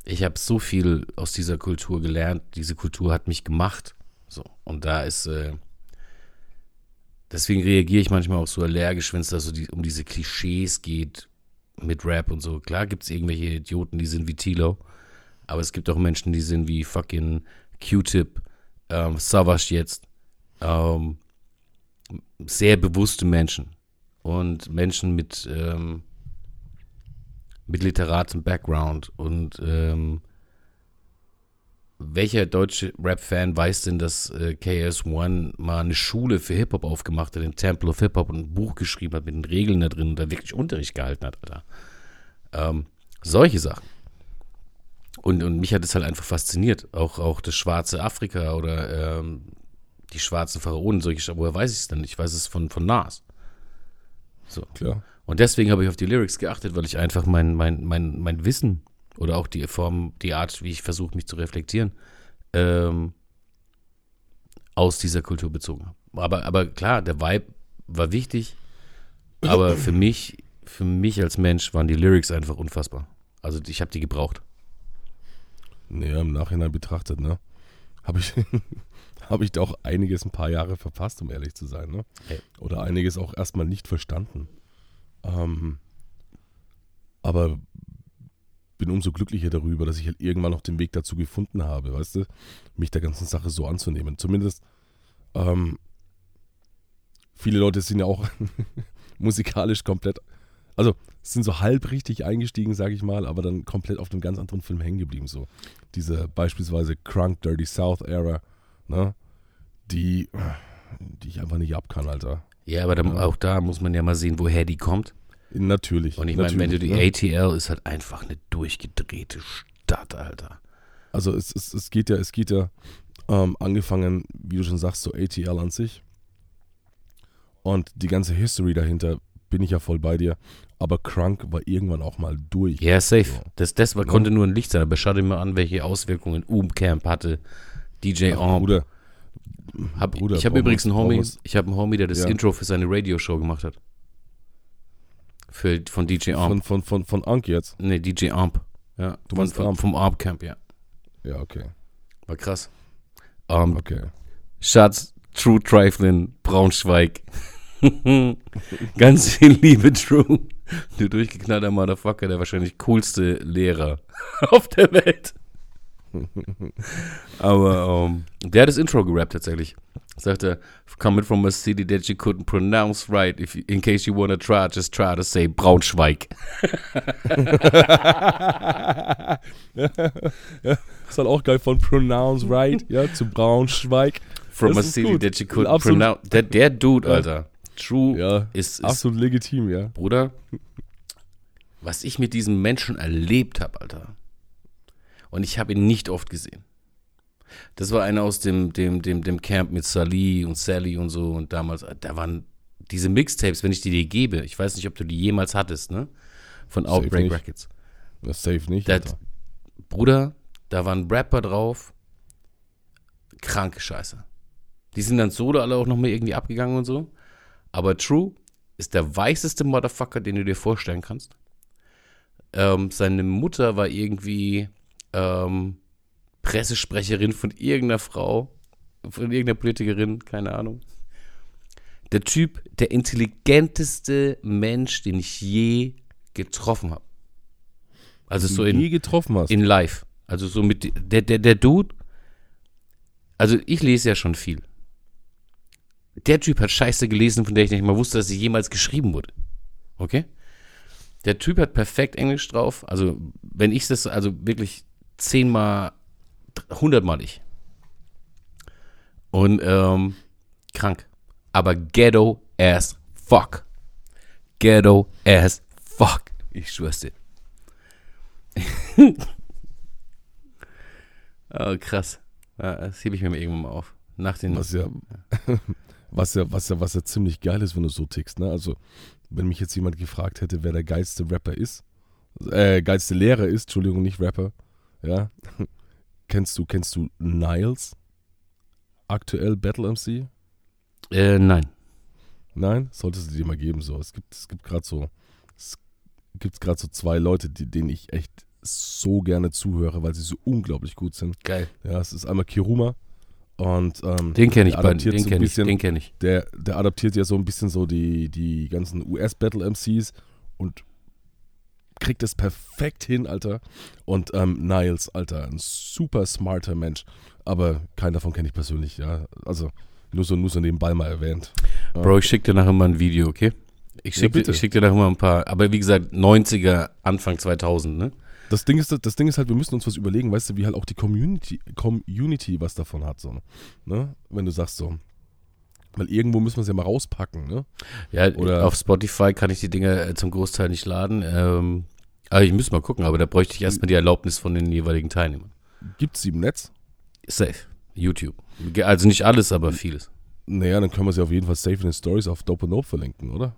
ich habe so viel aus dieser Kultur gelernt. Diese Kultur hat mich gemacht. So. Und da ist, äh, deswegen reagiere ich manchmal auch so allergisch, wenn es da so die, um diese Klischees geht mit Rap und so. Klar gibt es irgendwelche Idioten, die sind wie Tilo, aber es gibt auch Menschen, die sind wie fucking Q-Tip, ähm, Savage jetzt, ähm, sehr bewusste Menschen und Menschen mit, ähm, mit literatem Background und ähm, welcher deutsche Rap-Fan weiß denn, dass äh, KS1 mal eine Schule für Hip-Hop aufgemacht hat, den Temple of Hip-Hop und ein Buch geschrieben hat mit den Regeln da drin und da wirklich Unterricht gehalten hat, Alter. Ähm, solche Sachen. Und, und mich hat es halt einfach fasziniert. Auch, auch das schwarze Afrika oder ähm, die schwarzen Pharaonen, solche, woher weiß ich es denn? Ich weiß es von, von Nas. So. Klar. Und deswegen habe ich auf die Lyrics geachtet, weil ich einfach mein, mein, mein, mein Wissen oder auch die Form, die Art, wie ich versuche, mich zu reflektieren, ähm, aus dieser Kultur bezogen habe. Aber, aber klar, der Vibe war wichtig, aber für mich, für mich als Mensch waren die Lyrics einfach unfassbar. Also ich habe die gebraucht. Naja, im Nachhinein betrachtet, ne? Habe ich, hab ich da auch einiges ein paar Jahre verpasst, um ehrlich zu sein, ne? Hey. Oder einiges auch erstmal nicht verstanden. Ähm, aber bin umso glücklicher darüber, dass ich halt irgendwann noch den Weg dazu gefunden habe, weißt du, mich der ganzen Sache so anzunehmen. Zumindest, ähm, viele Leute sind ja auch musikalisch komplett, also sind so halb richtig eingestiegen, sage ich mal, aber dann komplett auf einem ganz anderen Film hängen geblieben. So diese beispielsweise Crunk Dirty South Era, ne, die, die ich einfach nicht ab kann, Alter. Ja, aber dann, auch da muss man ja mal sehen, woher die kommt. Natürlich. Und ich meine, wenn du die ne? ATL ist halt einfach eine durchgedrehte Stadt, Alter. Also es, es, es geht ja, es geht ja ähm, angefangen, wie du schon sagst, so ATL an sich. Und die ganze History dahinter bin ich ja voll bei dir. Aber Crunk war irgendwann auch mal durch. Ja, safe. So. Das, das war, Ja. konnte nur ein Licht sein, aber schau dir mal an, welche Auswirkungen Umcamp hatte. DJ Ach, Amp. Hab, Bruder, ich habe übrigens einen Homie, ich habe einen Homie, der das Ja. Intro für seine Radioshow gemacht hat. Für, von DJ Amp. von, von, von, von Ank jetzt. nee, DJ Amp. Ja, Du meinst von, Amp? vom Amp Camp, ja. Ja, okay. War krass. Um, Okay. Schatz, True Triflin, Braunschweig. Ganz viel Liebe, True. Du durchgeknallter Motherfucker, der wahrscheinlich coolste Lehrer auf der Welt. Aber um, der hat das Intro gerappt tatsächlich. Sagte, coming from a city that you couldn't pronounce right. If you, in case you wanna try, just try to say Braunschweig. Ist halt auch geil von Pronounce Right, ja, zu Braunschweig. From Das a city gut. that you couldn't pronounce. Der, der Dude, Ja. Alter. True Ja, ist, ist absolut legitim, ja. Bruder, was ich mit diesem Menschen erlebt habe, Alter. Und ich habe ihn nicht oft gesehen. Das war einer aus dem, dem, dem, dem Camp mit Sally und Sally und so. Und damals, da waren diese Mixtapes, wenn ich die dir gebe, ich weiß nicht, ob du die jemals hattest, ne? Von Safe Outbreak nicht. Records. Das safe nicht. Alter. Bruder, da waren Rapper drauf. Kranke Scheiße. Die sind dann solo alle auch nochmal irgendwie abgegangen und so. Aber True ist der weißeste Motherfucker, den du dir vorstellen kannst. Ähm, seine Mutter war irgendwie ähm, Pressesprecherin von irgendeiner Frau, von irgendeiner Politikerin, keine Ahnung. Der Typ, der intelligenteste Mensch, den ich je getroffen habe. Also so in, nie getroffen hast. in live. Also so mit der, der, der Dude. Also ich lese ja schon viel. Der Typ hat Scheiße gelesen, von der ich nicht mal wusste, dass sie jemals geschrieben wurde. Okay? Der Typ hat perfekt Englisch drauf. Also, wenn ich das, also wirklich zehnmal, hundertmal ich. Und, ähm, krank. Aber ghetto as fuck. Ghetto as fuck. Ich schwör's dir. Oh, krass. Das hebe ich mir irgendwann mal auf. Nach den. Was ja, was ja, was ja, was ja ziemlich geil ist, wenn du so tickst, ne? Also, wenn mich jetzt jemand gefragt hätte, wer der geilste Rapper ist, äh, geilste Lehrer ist, Entschuldigung, nicht Rapper, ja. kennst du, kennst du Niles? Aktuell Battle MC? Äh, nein. Nein? Solltest du dir mal geben, so. Es gibt, es gibt gerade so, es gibt gerade so zwei Leute, die, denen ich echt so gerne zuhöre, weil sie so unglaublich gut sind. Geil. Ja, es ist einmal Kiruma Und ähm, Den kenne ich, der bei, adaptiert den so kenne ich, den kenne ich. der, der adaptiert ja so ein bisschen so die, die ganzen US-Battle-MCs und kriegt es perfekt hin, Alter. Und ähm, Niles, Alter, ein super smarter Mensch. Aber keinen davon kenne ich persönlich, ja. Also nur so, nur so nebenbei mal erwähnt. Ja. Bro, ich schicke dir nachher mal ein Video, okay? Ich Ja, schicke bitte. dir, ich schick dir nachher mal ein paar, aber wie gesagt, 90er, Anfang 2000, ne? Das Ding, ist, das Ding ist halt, wir müssen uns was überlegen, weißt du, wie halt auch die Community, Community was davon hat, so, ne? Wenn du sagst so. Weil irgendwo müssen wir es ja mal rauspacken, ne? Ja, Oder- auf Spotify kann ich die Dinger äh, zum Großteil nicht laden. Ähm, aber ich müsste mal gucken, aber da bräuchte ich erstmal die Erlaubnis von den jeweiligen Teilnehmern. Gibt's sie im Netz? Safe. YouTube. Also nicht alles, aber vieles. Naja, dann können wir sie auf jeden Fall safe in den Stories auf Dope and Nope verlinken, oder?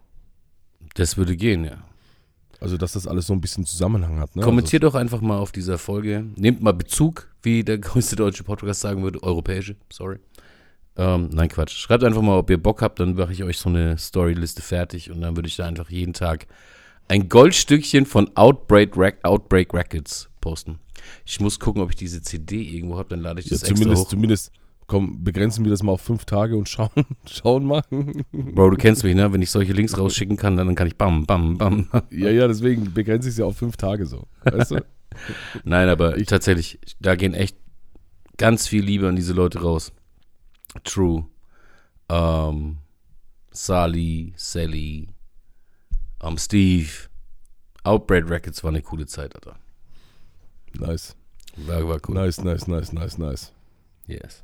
Das würde gehen, ja. Also, dass das alles so ein bisschen Zusammenhang hat, ne? Kommentiert doch einfach mal auf dieser Folge. Nehmt mal Bezug, wie der größte deutsche Podcast sagen würde. Europäische, sorry. Ähm, nein, Quatsch. Schreibt einfach mal, ob ihr Bock habt, dann mache ich euch so eine Storyliste fertig und dann würde ich da einfach jeden Tag ein Goldstückchen von Outbreak, Rac Outbreak Records posten. Ich muss gucken, ob ich diese CD irgendwo habe, dann lade ich Also, ja, das extra zumindest, hoch. zumindest, komm, begrenzen wir das mal auf fünf Tage und schauen, schauen mal. Bro, du kennst mich, ne? Wenn ich solche Links rausschicken kann, dann kann ich bam, bam, bam. ja, ja, deswegen begrenze ich es ja auf fünf Tage so. Weißt du? Nein, aber tatsächlich, da gehen echt ganz viel Liebe an diese Leute raus. True. Ähm, Sally, Sally, ähm, Steve. Outbreak Records war eine coole Zeit, Alter. Nice. War, war cool. Nice, nice, nice, nice, nice. Yes.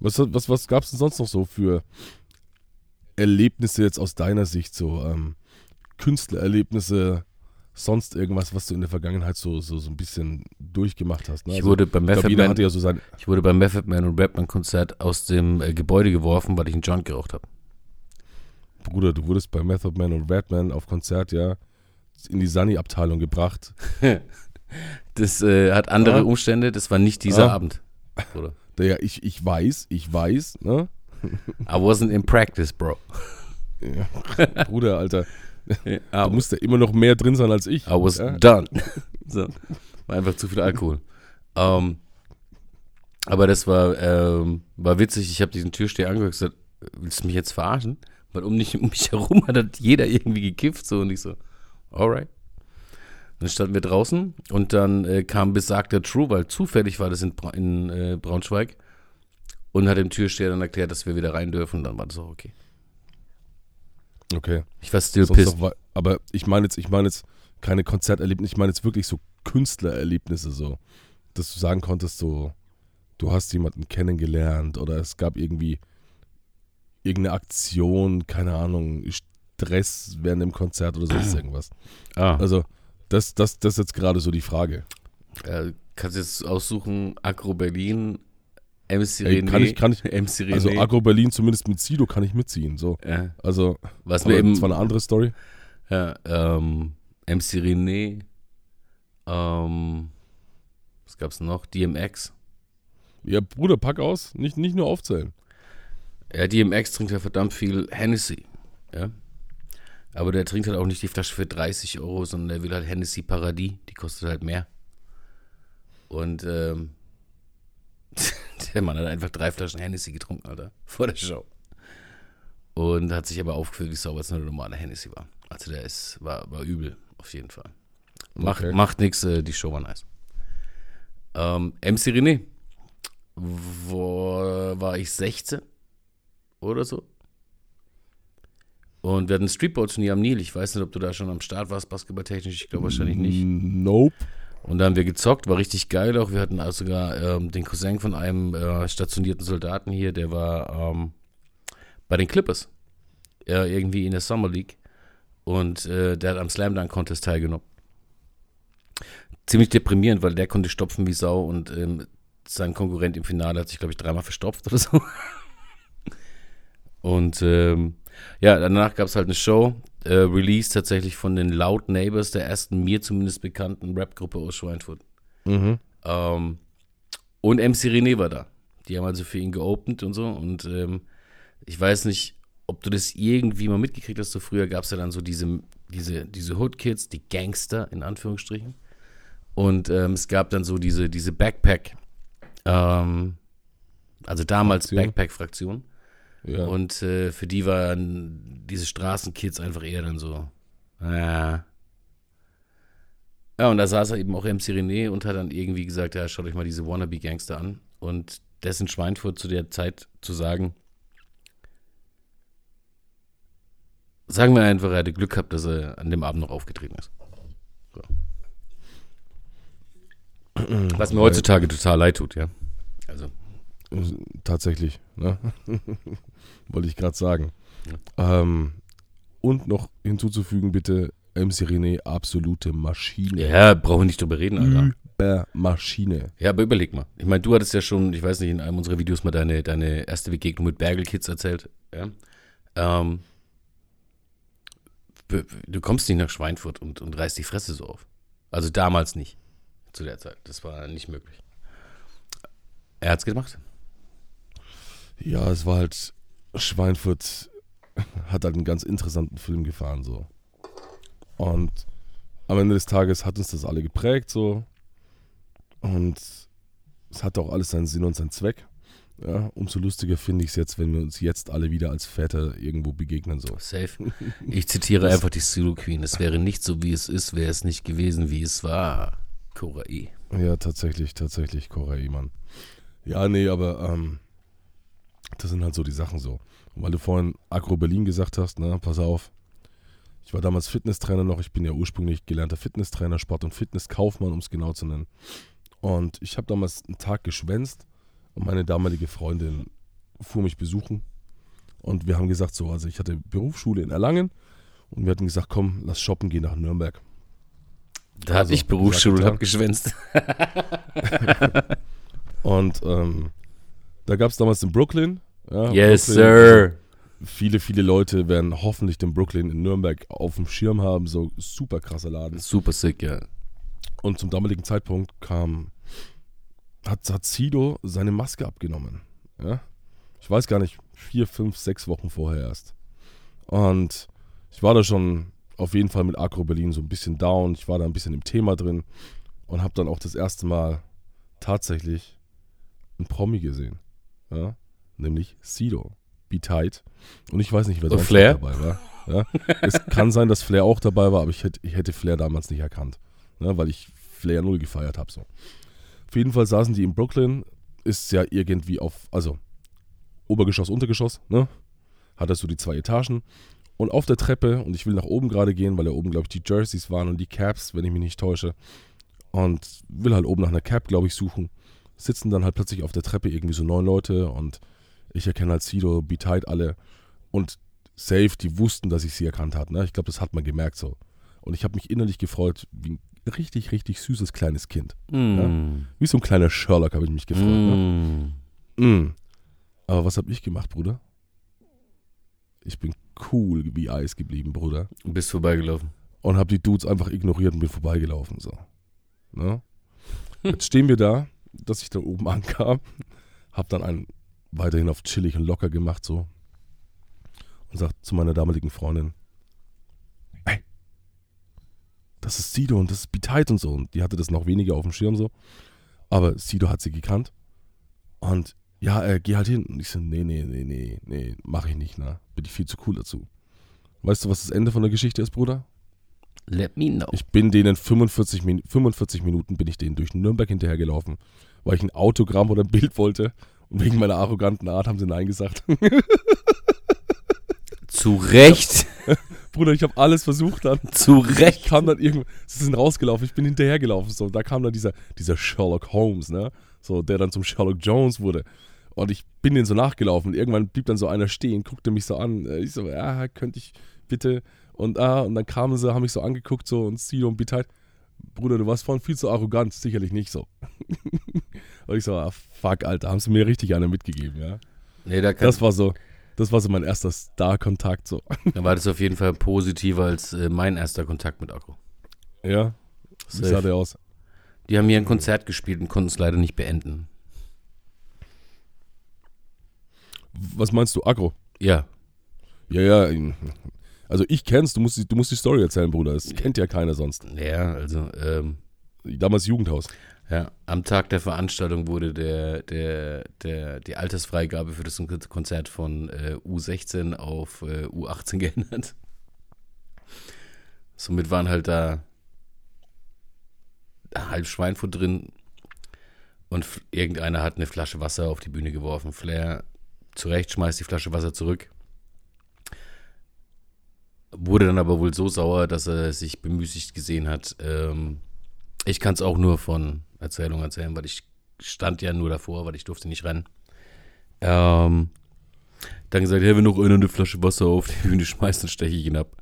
Was, was, was gab es denn sonst noch so für Erlebnisse jetzt aus deiner Sicht, so ähm, Künstlererlebnisse, sonst irgendwas, was du in der Vergangenheit so, so, so ein bisschen durchgemacht hast? Ne? Ich Also, wurde beim ich glaub, Man, ja so ich wurde beim Method Man und Rapman Konzert aus dem äh, Gebäude geworfen, weil ich einen Joint geraucht habe. Bruder, du wurdest bei Method Man und Redman auf Konzert ja in die Sunny-Abteilung gebracht. Das äh, hat andere Ah. Umstände, das war nicht dieser Ah. Abend. Bruder. Der, ich, ich weiß, ich weiß, ne? I wasn't in practice, bro. Ja. Bruder, Alter, I, du musst ja immer noch mehr drin sein als ich. I was ja? done. so. War einfach zu viel Alkohol. Ähm, aber das war, ähm, war witzig. Ich habe diesen Türsteher angehört und gesagt, willst du mich jetzt verarschen? Weil um, mich, um mich herum hat jeder irgendwie gekifft so und ich so, alright. Dann standen wir draußen und dann äh, kam besagter True, weil zufällig war das in, Bra in äh, Braunschweig und hat dem Türsteher dann erklärt, dass wir wieder rein dürfen und dann war das auch okay. Okay. Ich war still Sonst pissed. noch aber ich meine jetzt, ich meine jetzt keine Konzerterlebnisse, ich meine jetzt wirklich so Künstlererlebnisse so, dass du sagen konntest so, du hast jemanden kennengelernt oder es gab irgendwie irgendeine Aktion, keine Ahnung, Stress während dem Konzert oder sonst irgendwas. Ah, Also das, das, das ist jetzt gerade so die Frage. äh, kannst jetzt aussuchen, Agro Berlin, MC Ey, René, kann ich, kann ich, MC René. also Agro Berlin zumindest mit Sido kann ich mitziehen. So. ja, Also, was mir eben, das war eine andere Story. ja, ähm, MC René, ähm, was gab's noch? DMX. Ja, Bruder, pack aus, nicht, nicht nur aufzählen. Ja, DMX trinkt ja verdammt viel Hennessy, ja. Aber der trinkt halt auch nicht die Flasche für 30 Euro, sondern der will halt Hennessy Paradies, die kostet halt mehr. Und, ähm, der Mann hat einfach drei Flaschen Hennessy getrunken, Alter, vor der Show. Und hat sich aber aufgeführt, wie sauber es eine normale Hennessy war. Also der ist, war, war übel, auf jeden Fall. Macht, Okay. macht nichts, äh, die Show war nice. Ähm, MC René. Wo war ich 16 oder so? Und wir hatten ein Streetball-Turnier am Nil. Ich weiß nicht, ob du da schon am Start warst, basketballtechnisch. Ich glaube wahrscheinlich nicht. Nope. Und da haben wir gezockt, war richtig geil auch. Wir hatten auch sogar ähm, den Cousin von einem äh, stationierten Soldaten hier, der war ähm, bei den Clippers. Äh, irgendwie in der Summer League. Und äh, der hat am Slam Dunk Contest teilgenommen. Ziemlich deprimierend, weil der konnte stopfen wie Sau und ähm, sein Konkurrent im Finale hat sich, glaube ich, dreimal verstopft oder so. Und ähm, ja, danach gab es halt eine Show, äh, Release tatsächlich von den Loud Neighbors, der ersten mir zumindest bekannten Rap-Gruppe aus Schweinfurt. Mhm. Ähm, und MC René war da. Die haben also für ihn geopend und so. Und ähm, ich weiß nicht, ob du das irgendwie mal mitgekriegt hast. So früher gab es ja dann so diese, diese, diese Hood-Kids, die Gangster in Anführungsstrichen. Und ähm, es gab dann so diese, diese Backpack, ähm, Also damals Fraktion. Backpack-Fraktion. Ja. Und äh, für die waren diese Straßenkids einfach eher dann so, ja. Ja, und da saß er eben auch MC René und hat dann irgendwie gesagt, ja, schaut euch mal diese Wannabe-Gangster an. Und dessen Schweinfurt zu der Zeit zu sagen, sagen wir einfach, er hatte Glück gehabt, dass er an dem Abend noch aufgetreten ist. So. Was mir heutzutage total leid tut, ja. Also, Tatsächlich, ne? Wollte ich gerade sagen. Ähm, und noch hinzuzufügen, bitte, MC René, absolute Maschine. ja, brauchen wir nicht drüber reden, Alter. Übermaschine. Ja, aber überleg mal. Ich meine, du hattest ja schon, ich weiß nicht, in einem unserer Videos mal deine, deine erste Begegnung mit Bergel Kids erzählt. Ja? Ähm, du kommst nicht nach Schweinfurt und, und reißt die Fresse so auf. Also damals nicht. Zu der Zeit. Das war nicht möglich. Er hat's gemacht. Ja, es war halt, Schweinfurt hat halt einen ganz interessanten Film gefahren, so. Und am Ende des Tages hat uns das alle geprägt, so. Und es hatte auch alles seinen Sinn und seinen Zweck. Ja, umso lustiger finde ich es jetzt, wenn wir uns jetzt alle wieder als Väter irgendwo begegnen, so. Safe. Ich zitiere einfach die Zulu Queen. Es wäre nicht so, wie es ist, wäre es nicht gewesen, wie es war. Korai. Ja, tatsächlich, tatsächlich, Korea, Mann. Ja, nee, aber ähm, das sind halt so die Sachen so. Und weil du vorhin Agro Berlin gesagt hast, ne, pass auf. Ich war damals Fitnesstrainer noch. Ich bin ja ursprünglich gelernter Fitnesstrainer, Sport- und Fitnesskaufmann, um es genau zu nennen. Und ich habe damals einen Tag geschwänzt und meine damalige Freundin fuhr mich besuchen. Und wir haben gesagt, so, also ich hatte Berufsschule in Erlangen und wir hatten gesagt, komm, lass shoppen gehen nach Nürnberg. Da hatte Also, ich Berufsschule und gesagt, hab geschwänzt. Und ähm, da gab es damals den Brooklyn. Ja, Yes, Brooklyn, sir. Viele, viele Leute werden hoffentlich den Brooklyn in Nürnberg auf dem Schirm haben. So super krasser Laden. Super sick, ja. Und zum damaligen Zeitpunkt kam, hat, hat Sido seine Maske abgenommen. Ja? Ich weiß gar nicht, vier, fünf, sechs Wochen vorher erst. Und ich war da schon auf jeden Fall mit Agro Berlin so ein bisschen down. Ich war da ein bisschen im Thema drin und habe dann auch das erste Mal tatsächlich einen Promi gesehen. Ja? Nämlich Sido. Be Tight. Und ich weiß nicht, wer sonst Flair? dabei war. Ja? es kann sein, dass Flair auch dabei war, aber ich hätte, ich hätte Flair damals nicht erkannt. Ne? Weil ich Flair null gefeiert habe. So. Auf jeden Fall saßen die in Brooklyn. Ist ja irgendwie auf, also Obergeschoss, Untergeschoss, ne? Hat er so die zwei Etagen. Und auf der Treppe, und ich will nach oben gerade gehen, weil da oben, glaube ich, die Jerseys waren und die Caps, wenn ich mich nicht täusche. Und will halt oben nach einer Cap, glaube ich, suchen. Sitzen dann halt plötzlich auf der Treppe irgendwie so neun Leute und ich erkenne halt Sido, Be Tight alle. Und safe, die wussten, dass ich sie erkannt habe. Ne? Ich glaube, das hat man gemerkt so. Und ich habe mich innerlich gefreut, wie ein richtig, richtig süßes kleines Kind. Mm. Wie so ein kleiner Sherlock habe ich mich gefreut. Ne? Mm. Mm. Aber was habe ich gemacht, Bruder? Ich bin cool wie Eis geblieben, Bruder. Du bist vorbeigelaufen. Und habe die Dudes einfach ignoriert und bin vorbeigelaufen. So. Ne? Jetzt stehen wir da, dass ich da oben ankam, habe dann einen weiterhin auf chillig und locker gemacht so und sagt zu meiner damaligen Freundin, ey, das ist Sido und das ist Be-Tight und so. Und die hatte das noch weniger auf dem Schirm so. Aber Sido hat sie gekannt. Und ja, äh, geh halt hin. Und ich so, nee, nee, nee, nee, nee, mach ich nicht, ne? Bin ich viel zu cool dazu. Weißt du, was das Ende von der Geschichte ist, Bruder? Let me know. Ich bin denen 45, Min 45 Minuten bin ich denen durch Nürnberg hinterhergelaufen, weil ich ein Autogramm oder ein Bild wollte. Und wegen meiner arroganten Art haben sie Nein gesagt. Zu Recht. Bruder, ich habe alles versucht dann. Zu Ich Recht. kam dann irgendwo, sie sind rausgelaufen, ich bin hinterhergelaufen. So, da kam dann dieser, dieser Sherlock Holmes, ne? So, der dann zum Sherlock Jones wurde. Und ich bin denen so nachgelaufen. Und irgendwann blieb dann so einer stehen, guckte mich so an. Ich so, ja, könnte ich bitte. Und ah, und dann kamen sie, haben mich so angeguckt, so und Sido und Bitheit. Bruder, du warst vorhin viel zu arrogant, sicherlich nicht so. und ich so, ah, fuck, Alter, haben sie mir richtig eine mitgegeben, ja. Nee, da, kann, Das war so, das war so mein erster Star-Kontakt, so. da war das auf jeden Fall positiver als äh, mein erster Kontakt mit Akku. Ja. Wie sah der aus? Die haben hier ein Konzert gespielt und konnten es leider nicht beenden. Was meinst du, Agro? Ja, Ja, ja. Also ich kenn's, du musst, die- du musst die Story erzählen, Bruder. Das kennt ja keiner sonst. ja, also, ähm, Damals Jugendhaus. Ja, am Tag der Veranstaltung wurde der, der, der, die Altersfreigabe für das Konzert von äh, U16 auf äh, U18 geändert. Somit waren halt da halb Schweinfurt drin und irgendeiner hat eine Flasche Wasser auf die Bühne geworfen. Flair zurecht schmeißt die Flasche Wasser zurück. Wurde dann aber wohl so sauer, dass er sich bemüßigt gesehen hat. Ähm, ich kann es auch nur von Erzählung erzählen, weil ich stand ja nur davor, weil ich durfte nicht rennen. Ähm, dann gesagt, hey, wenn noch einer eine Flasche Wasser auf die Bühne schmeißt, dann steche ich ihn ab.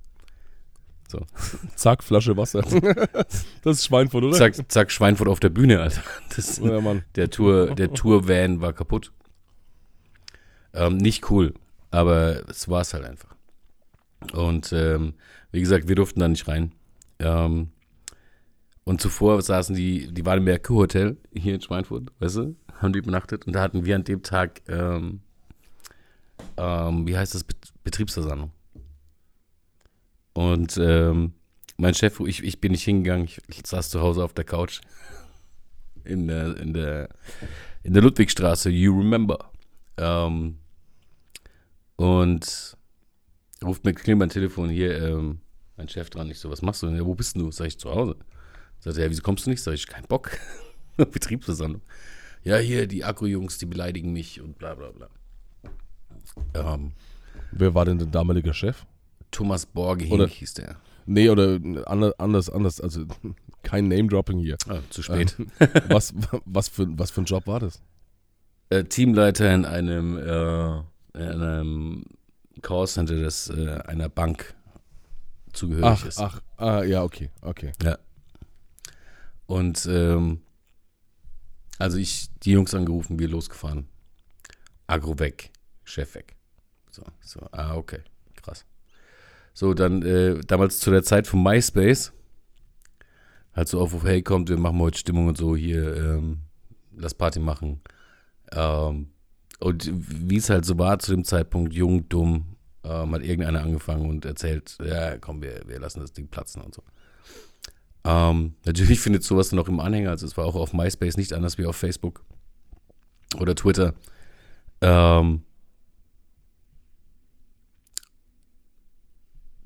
So. Zack, Flasche Wasser. das ist Schweinfurt, oder? Zack, zack, Schweinfurt auf der Bühne, Alter. Das, ja, Mann. Der Tour, der Tour-Van war kaputt. Ähm, nicht cool, aber es war es halt einfach. Und ähm, wie gesagt, wir durften da nicht rein. Ähm, und zuvor saßen die, die waren im Merkur Hotel hier in Schweinfurt, weißt du, haben die übernachtet. Und da hatten wir an dem Tag, ähm, ähm, wie heißt das, Betriebsversammlung. Und ähm, mein Chef, ich, ich bin nicht hingegangen, ich, ich saß zu Hause auf der Couch in der, in der, in der Ludwigstraße, you remember. Ähm, und ruft mir klingelt mein Telefon hier, ähm, mein Chef dran. Ich so, was machst du denn? Ja, wo bist du? Sag ich, zu Hause. Sagt er, ja, wieso kommst du nicht? Sag ich, kein Bock. Betriebsversammlung. Ja, hier, die Akku-Jungs, die beleidigen mich und bla bla bla. Ähm, Wer war denn der damalige Chef? Thomas Borgehink hieß der. Nee, oder anders, anders, also kein Name-Dropping hier. Ah, zu spät. Ähm, was, was, für, was für ein Job war das? Äh, Teamleiter in einem, äh, in einem Callcenter des, äh, einer Bank zugehörig ach, ist. Ach, ah, ja, okay, okay. Ja. Und ähm, also ich, die Jungs angerufen, wir losgefahren. Agro weg, Chef weg. So, so, ah, okay, krass. So, dann äh, damals zu der Zeit von MySpace, halt so auf, hey, kommt, wir machen heute Stimmung und so, hier, ähm, lass Party machen. Ähm, und wie es halt so war zu dem Zeitpunkt, jung, dumm, ähm, hat irgendeiner angefangen und erzählt, ja, komm, wir, wir lassen das Ding platzen und so. Ähm, natürlich findet sowas auch im Anhänger, also es war auch auf MySpace nicht anders wie auf Facebook oder Twitter. Ähm,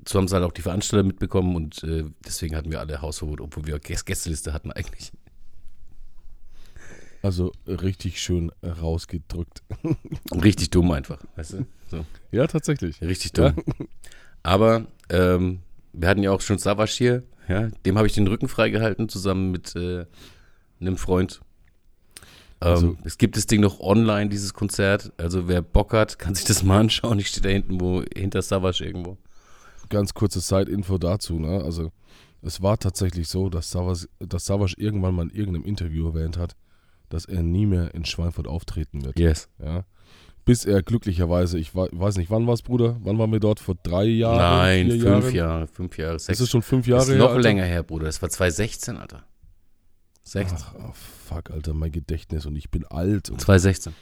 so haben es halt auch die Veranstalter mitbekommen und äh, deswegen hatten wir alle Hausverbot, obwohl wir Gästeliste hatten eigentlich. Also richtig schön rausgedrückt. richtig dumm einfach, weißt du? So. Ja, tatsächlich. Richtig dumm. Ja. Aber ähm, wir hatten ja auch schon Savasch hier, ja, dem habe ich den Rücken freigehalten, zusammen mit äh, einem Freund. Ähm, also, es gibt das Ding noch online, dieses Konzert. Also wer Bock hat, kann sich das mal anschauen. Ich stehe da hinten, wo hinter Savasch irgendwo ganz kurze Side-Info dazu. Ne? Also es war tatsächlich so, dass Savas, dass Savas irgendwann mal in irgendeinem Interview erwähnt hat, dass er nie mehr in Schweinfurt auftreten wird. Yes. Ja. Bis er glücklicherweise, ich weiß nicht, wann war es, Bruder? Wann waren wir dort? Vor drei Jahren? Nein, fünf Jahre? Jahre, fünf Jahre, sechs. Das ist schon fünf Jahre her. Das ist noch her, länger her, Bruder. Das war 2016, Alter. 16. Ach, oh fuck, Alter, mein Gedächtnis und ich bin alt. 2016.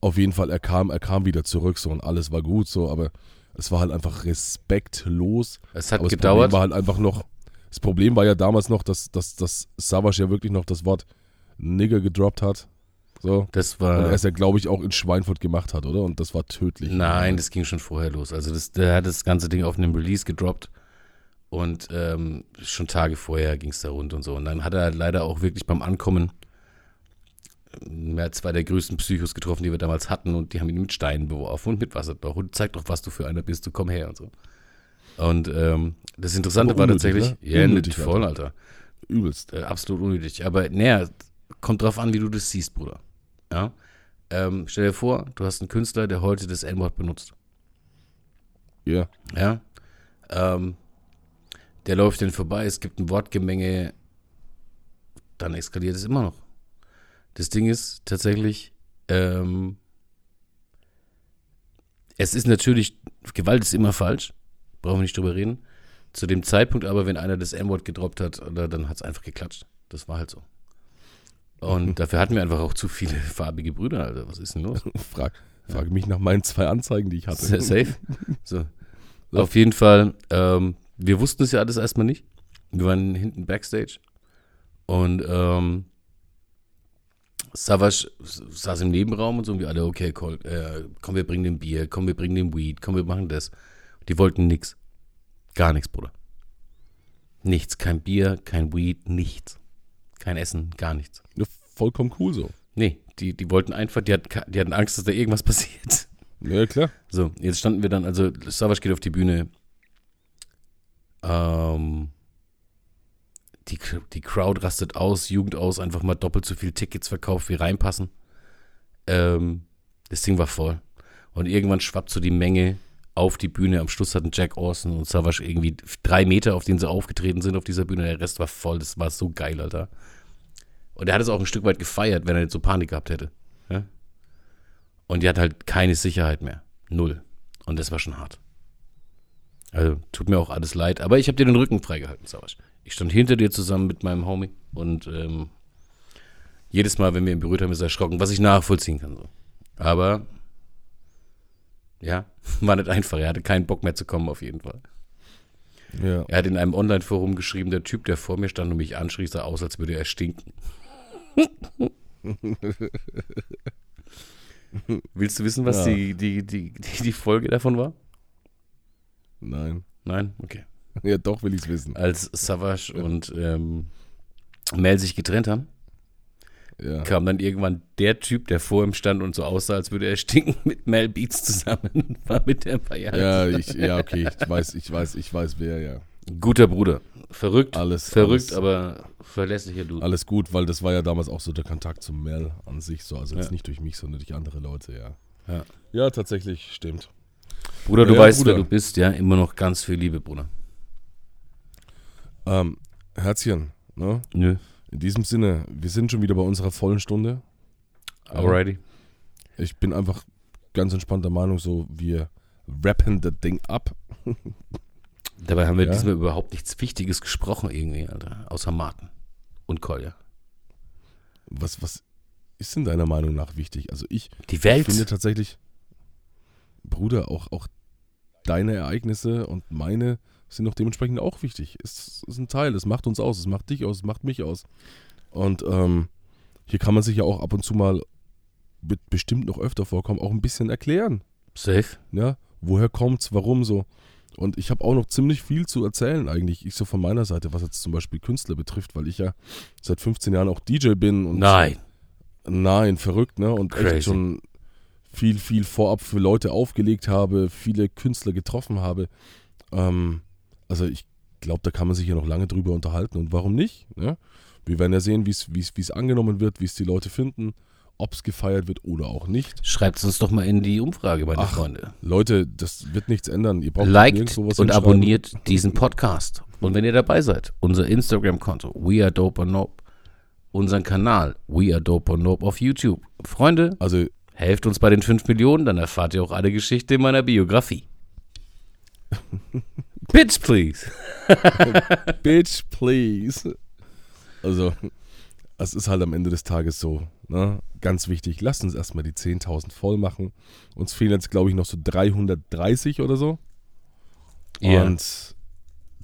Auf jeden Fall, er kam, er kam wieder zurück so und alles war gut so, aber es war halt einfach respektlos. Es hat Aber gedauert. Das Problem war halt einfach noch, das Problem war ja damals noch, dass, dass, dass Savas ja wirklich noch das Wort Nigger gedroppt hat. So. Das war. Und er es ja, glaube ich, auch in Schweinfurt gemacht hat, oder? Und das war tödlich. Nein, das ging schon vorher los. Also das, der hat das ganze Ding auf einem Release gedroppt. Und ähm, schon Tage vorher ging es da rund und so. Und dann hat er leider auch wirklich beim Ankommen mehr zwei der größten Psychos getroffen, die wir damals hatten und die haben ihn mit Steinen beworfen und mit Wasserloch und zeig doch, was du für einer bist, du komm her und so. Und ähm, das Interessante unnötig, war tatsächlich, ne? ja, unnötig, voll, Alter. Übelst. Äh, absolut unnötig. Aber naja, kommt drauf an, wie du das siehst, Bruder. Ja. Ähm, stell dir vor, du hast einen Künstler, der heute das N-Wort benutzt. Ja. Ja. Ähm, der läuft dann vorbei, es gibt ein Wortgemenge, dann eskaliert es immer noch. Das Ding ist tatsächlich, ähm, es ist natürlich, Gewalt ist immer falsch, brauchen wir nicht drüber reden. Zu dem Zeitpunkt aber, wenn einer das M-Wort gedroppt hat, dann hat es einfach geklatscht. Das war halt so. Und dafür hatten wir einfach auch zu viele farbige Brüder, Alter. Was ist denn los? Frag, frage mich nach meinen zwei Anzeigen, die ich hatte. Safe. So. so. Auf jeden Fall, ähm, wir wussten es ja alles erstmal nicht. Wir waren hinten Backstage. Und ähm, Savage saß im Nebenraum und so und wir alle, okay, cool, äh, komm, wir bringen den Bier, komm, wir bringen den Weed, komm, wir machen das. Die wollten nix. Gar nichts, Bruder. Nichts. Kein Bier, kein Weed, nichts. Kein Essen, gar nichts. Ja, vollkommen cool so. Nee, die, die wollten einfach, die hatten, die hatten Angst, dass da irgendwas passiert. Ja, klar. So, jetzt standen wir dann, also Savage geht auf die Bühne. Ähm, die, die Crowd rastet aus, Jugend aus, einfach mal doppelt so viel Tickets verkauft, wie reinpassen. Ähm, das Ding war voll. Und irgendwann schwappt so die Menge auf die Bühne. Am Schluss hatten Jack Orson und Savage irgendwie drei Meter, auf denen sie aufgetreten sind auf dieser Bühne. Der Rest war voll. Das war so geil, Alter. Und er hat es auch ein Stück weit gefeiert, wenn er nicht so Panik gehabt hätte. Ja? Und die hat halt keine Sicherheit mehr. Null. Und das war schon hart. Also, tut mir auch alles leid. Aber ich habe dir den Rücken freigehalten, Savage. Ich stand hinter dir zusammen mit meinem Homie und ähm, jedes Mal, wenn wir ihn berührt haben, ist er erschrocken, was ich nachvollziehen kann. So. Aber ja, war nicht einfach. Er hatte keinen Bock mehr zu kommen, auf jeden Fall. Ja. Er hat in einem Online-Forum geschrieben, der Typ, der vor mir stand und mich anschrie, sah aus, als würde er stinken. Willst du wissen, was Ja. die, die, die, die, Folge davon war? Nein. Nein? Okay. Ja, doch will ich es wissen. Als Savage und ähm, Mel sich getrennt haben, Ja. kam dann irgendwann der Typ, der vor ihm stand und so aussah, als würde er stinken, mit Mel Beats zusammen. War mit der Jahre Ja, ich, ja, okay, ich weiß, ich weiß, ich weiß wer, ja. Guter Bruder. Verrückt. Alles, Verrückt, alles, aber verlässlicher Dude. alles gut, weil das war ja damals auch so der Kontakt zum Mel an sich, so, also jetzt Ja. nicht durch mich, sondern durch andere Leute, ja. Ja. Ja, tatsächlich, stimmt. Bruder, du Ja, weißt, Bruder. wer du bist, ja? Immer noch ganz viel Liebe, Bruder. Ähm, Herzchen, ne? Nö. In diesem Sinne, wir sind schon wieder bei unserer vollen Stunde. Alrighty. Ich bin einfach ganz entspannter Meinung, so, wir rappen das Ding ab. Dabei haben wir Ja. diesmal überhaupt nichts Wichtiges gesprochen, irgendwie, Alter. Außer Martin. Und Kolja. Was, was ist in deiner Meinung nach wichtig? Also ich Die Welt. finde tatsächlich, Bruder, auch, auch deine Ereignisse und meine sind doch dementsprechend auch wichtig. Es ist ein Teil, es macht uns aus, es macht dich aus, es macht mich aus. Und ähm, hier kann man sich ja auch ab und zu mal, bestimmt noch öfter vorkommen, auch ein bisschen erklären. Safe. Ja, woher kommt's, warum so. Und ich habe auch noch ziemlich viel zu erzählen eigentlich, ich so von meiner Seite, was jetzt zum Beispiel Künstler betrifft, weil ich ja seit 15 Jahren auch DJ bin und Nein. Nein, verrückt, ne? Und Crazy. echt schon viel, viel vorab für Leute aufgelegt habe, viele Künstler getroffen habe. Ähm, also ich glaube, da kann man sich ja noch lange drüber unterhalten. Und warum nicht? Ne? Wir werden ja sehen, wie es angenommen wird, wie es die Leute finden, ob es gefeiert wird oder auch nicht. Schreibt es uns doch mal in die Umfrage, meine Ach, Freunde. Leute, das wird nichts ändern. Ihr braucht Liked und abonniert diesen Podcast. Und wenn ihr dabei seid, unser Instagram-Konto, We Are Dope or Nope, unseren Kanal, We Are Dope or Nope auf YouTube. Freunde, Also, helft uns bei den 5 Millionen, dann erfahrt ihr auch alle Geschichte in meiner Biografie. Bitch, please. bitch, please. Also, es ist halt am Ende des Tages so, ne? Ganz wichtig, lasst uns erstmal die 10.000 voll machen. Uns fehlen jetzt, glaube ich, noch so 330 oder so. Ja. Und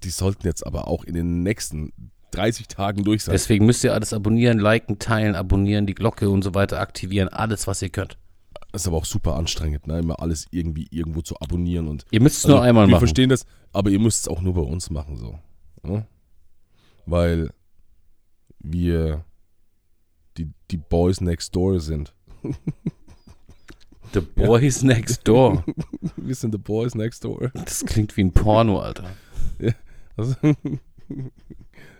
die sollten jetzt aber auch in den nächsten 30 Tagen durch sein. Deswegen müsst ihr alles abonnieren, liken, teilen, abonnieren, die Glocke und so weiter aktivieren. Alles, was ihr könnt. Das ist aber auch super anstrengend, ne? Immer alles irgendwie irgendwo zu abonnieren und Ihr müsst es Also, nur einmal wir machen. verstehen das, aber ihr müsst es auch nur bei uns machen, so. Ne? Weil wir die, die Boys next door sind. The Boys Next Door. Wir sind the Boys next door. Das klingt wie ein Porno, Alter. Also,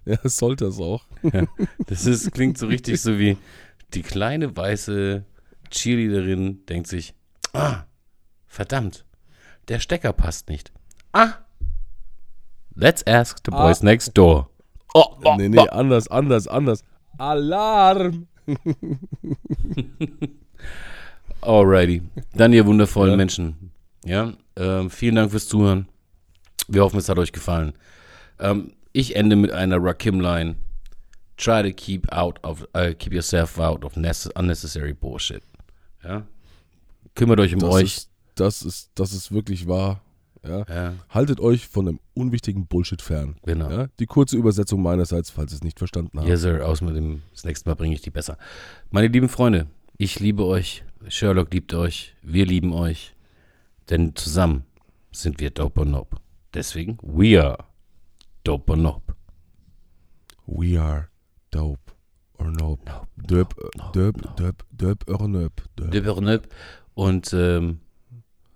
ja, das sollte es auch. Das ist, klingt so richtig so wie die kleine weiße Cheerleaderin denkt sich, ah, verdammt, der Stecker passt nicht. Ah, let's ask the boys Ah. next door. Oh, oh, nee, nee, anders, anders, anders. Alarm! Alrighty. Dann ihr wundervollen Ja. Menschen. Ja, ähm, vielen Dank fürs Zuhören. Wir hoffen, es hat euch gefallen. Ähm, ich ende mit einer Rakim-Line. Try to keep out of, uh, keep yourself out of nece- unnecessary bullshit. Ja. Kümmert euch um Das euch. ist, das ist, das ist wirklich wahr. Ja? Ja, Haltet euch von einem unwichtigen Bullshit fern. genau. Ja? Die kurze Übersetzung meinerseits, falls ihr es nicht verstanden habt. Yes, sir. Aus mit dem, das nächste Mal bringe ich die besser. Meine lieben Freunde, ich liebe euch. Sherlock liebt euch. Wir lieben euch. Denn zusammen sind wir Dope or Nope. Deswegen, we are Dope or Nope. We are dope or nope. Nope. Döp, nope, döp, nope. döp, döp or nöp. Döp. Dope or Nope. Und ähm,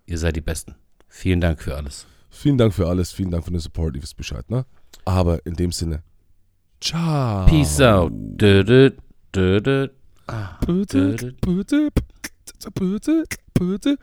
ihr seid die Besten. Vielen Dank für alles. Vielen Dank für alles, vielen Dank für den Support, ihr wisst Bescheid, ne? Aber in dem Sinne, ciao. Peace out. Dö, dö, dö, dö. Ah, Bitte, bitte, bitte, bitte.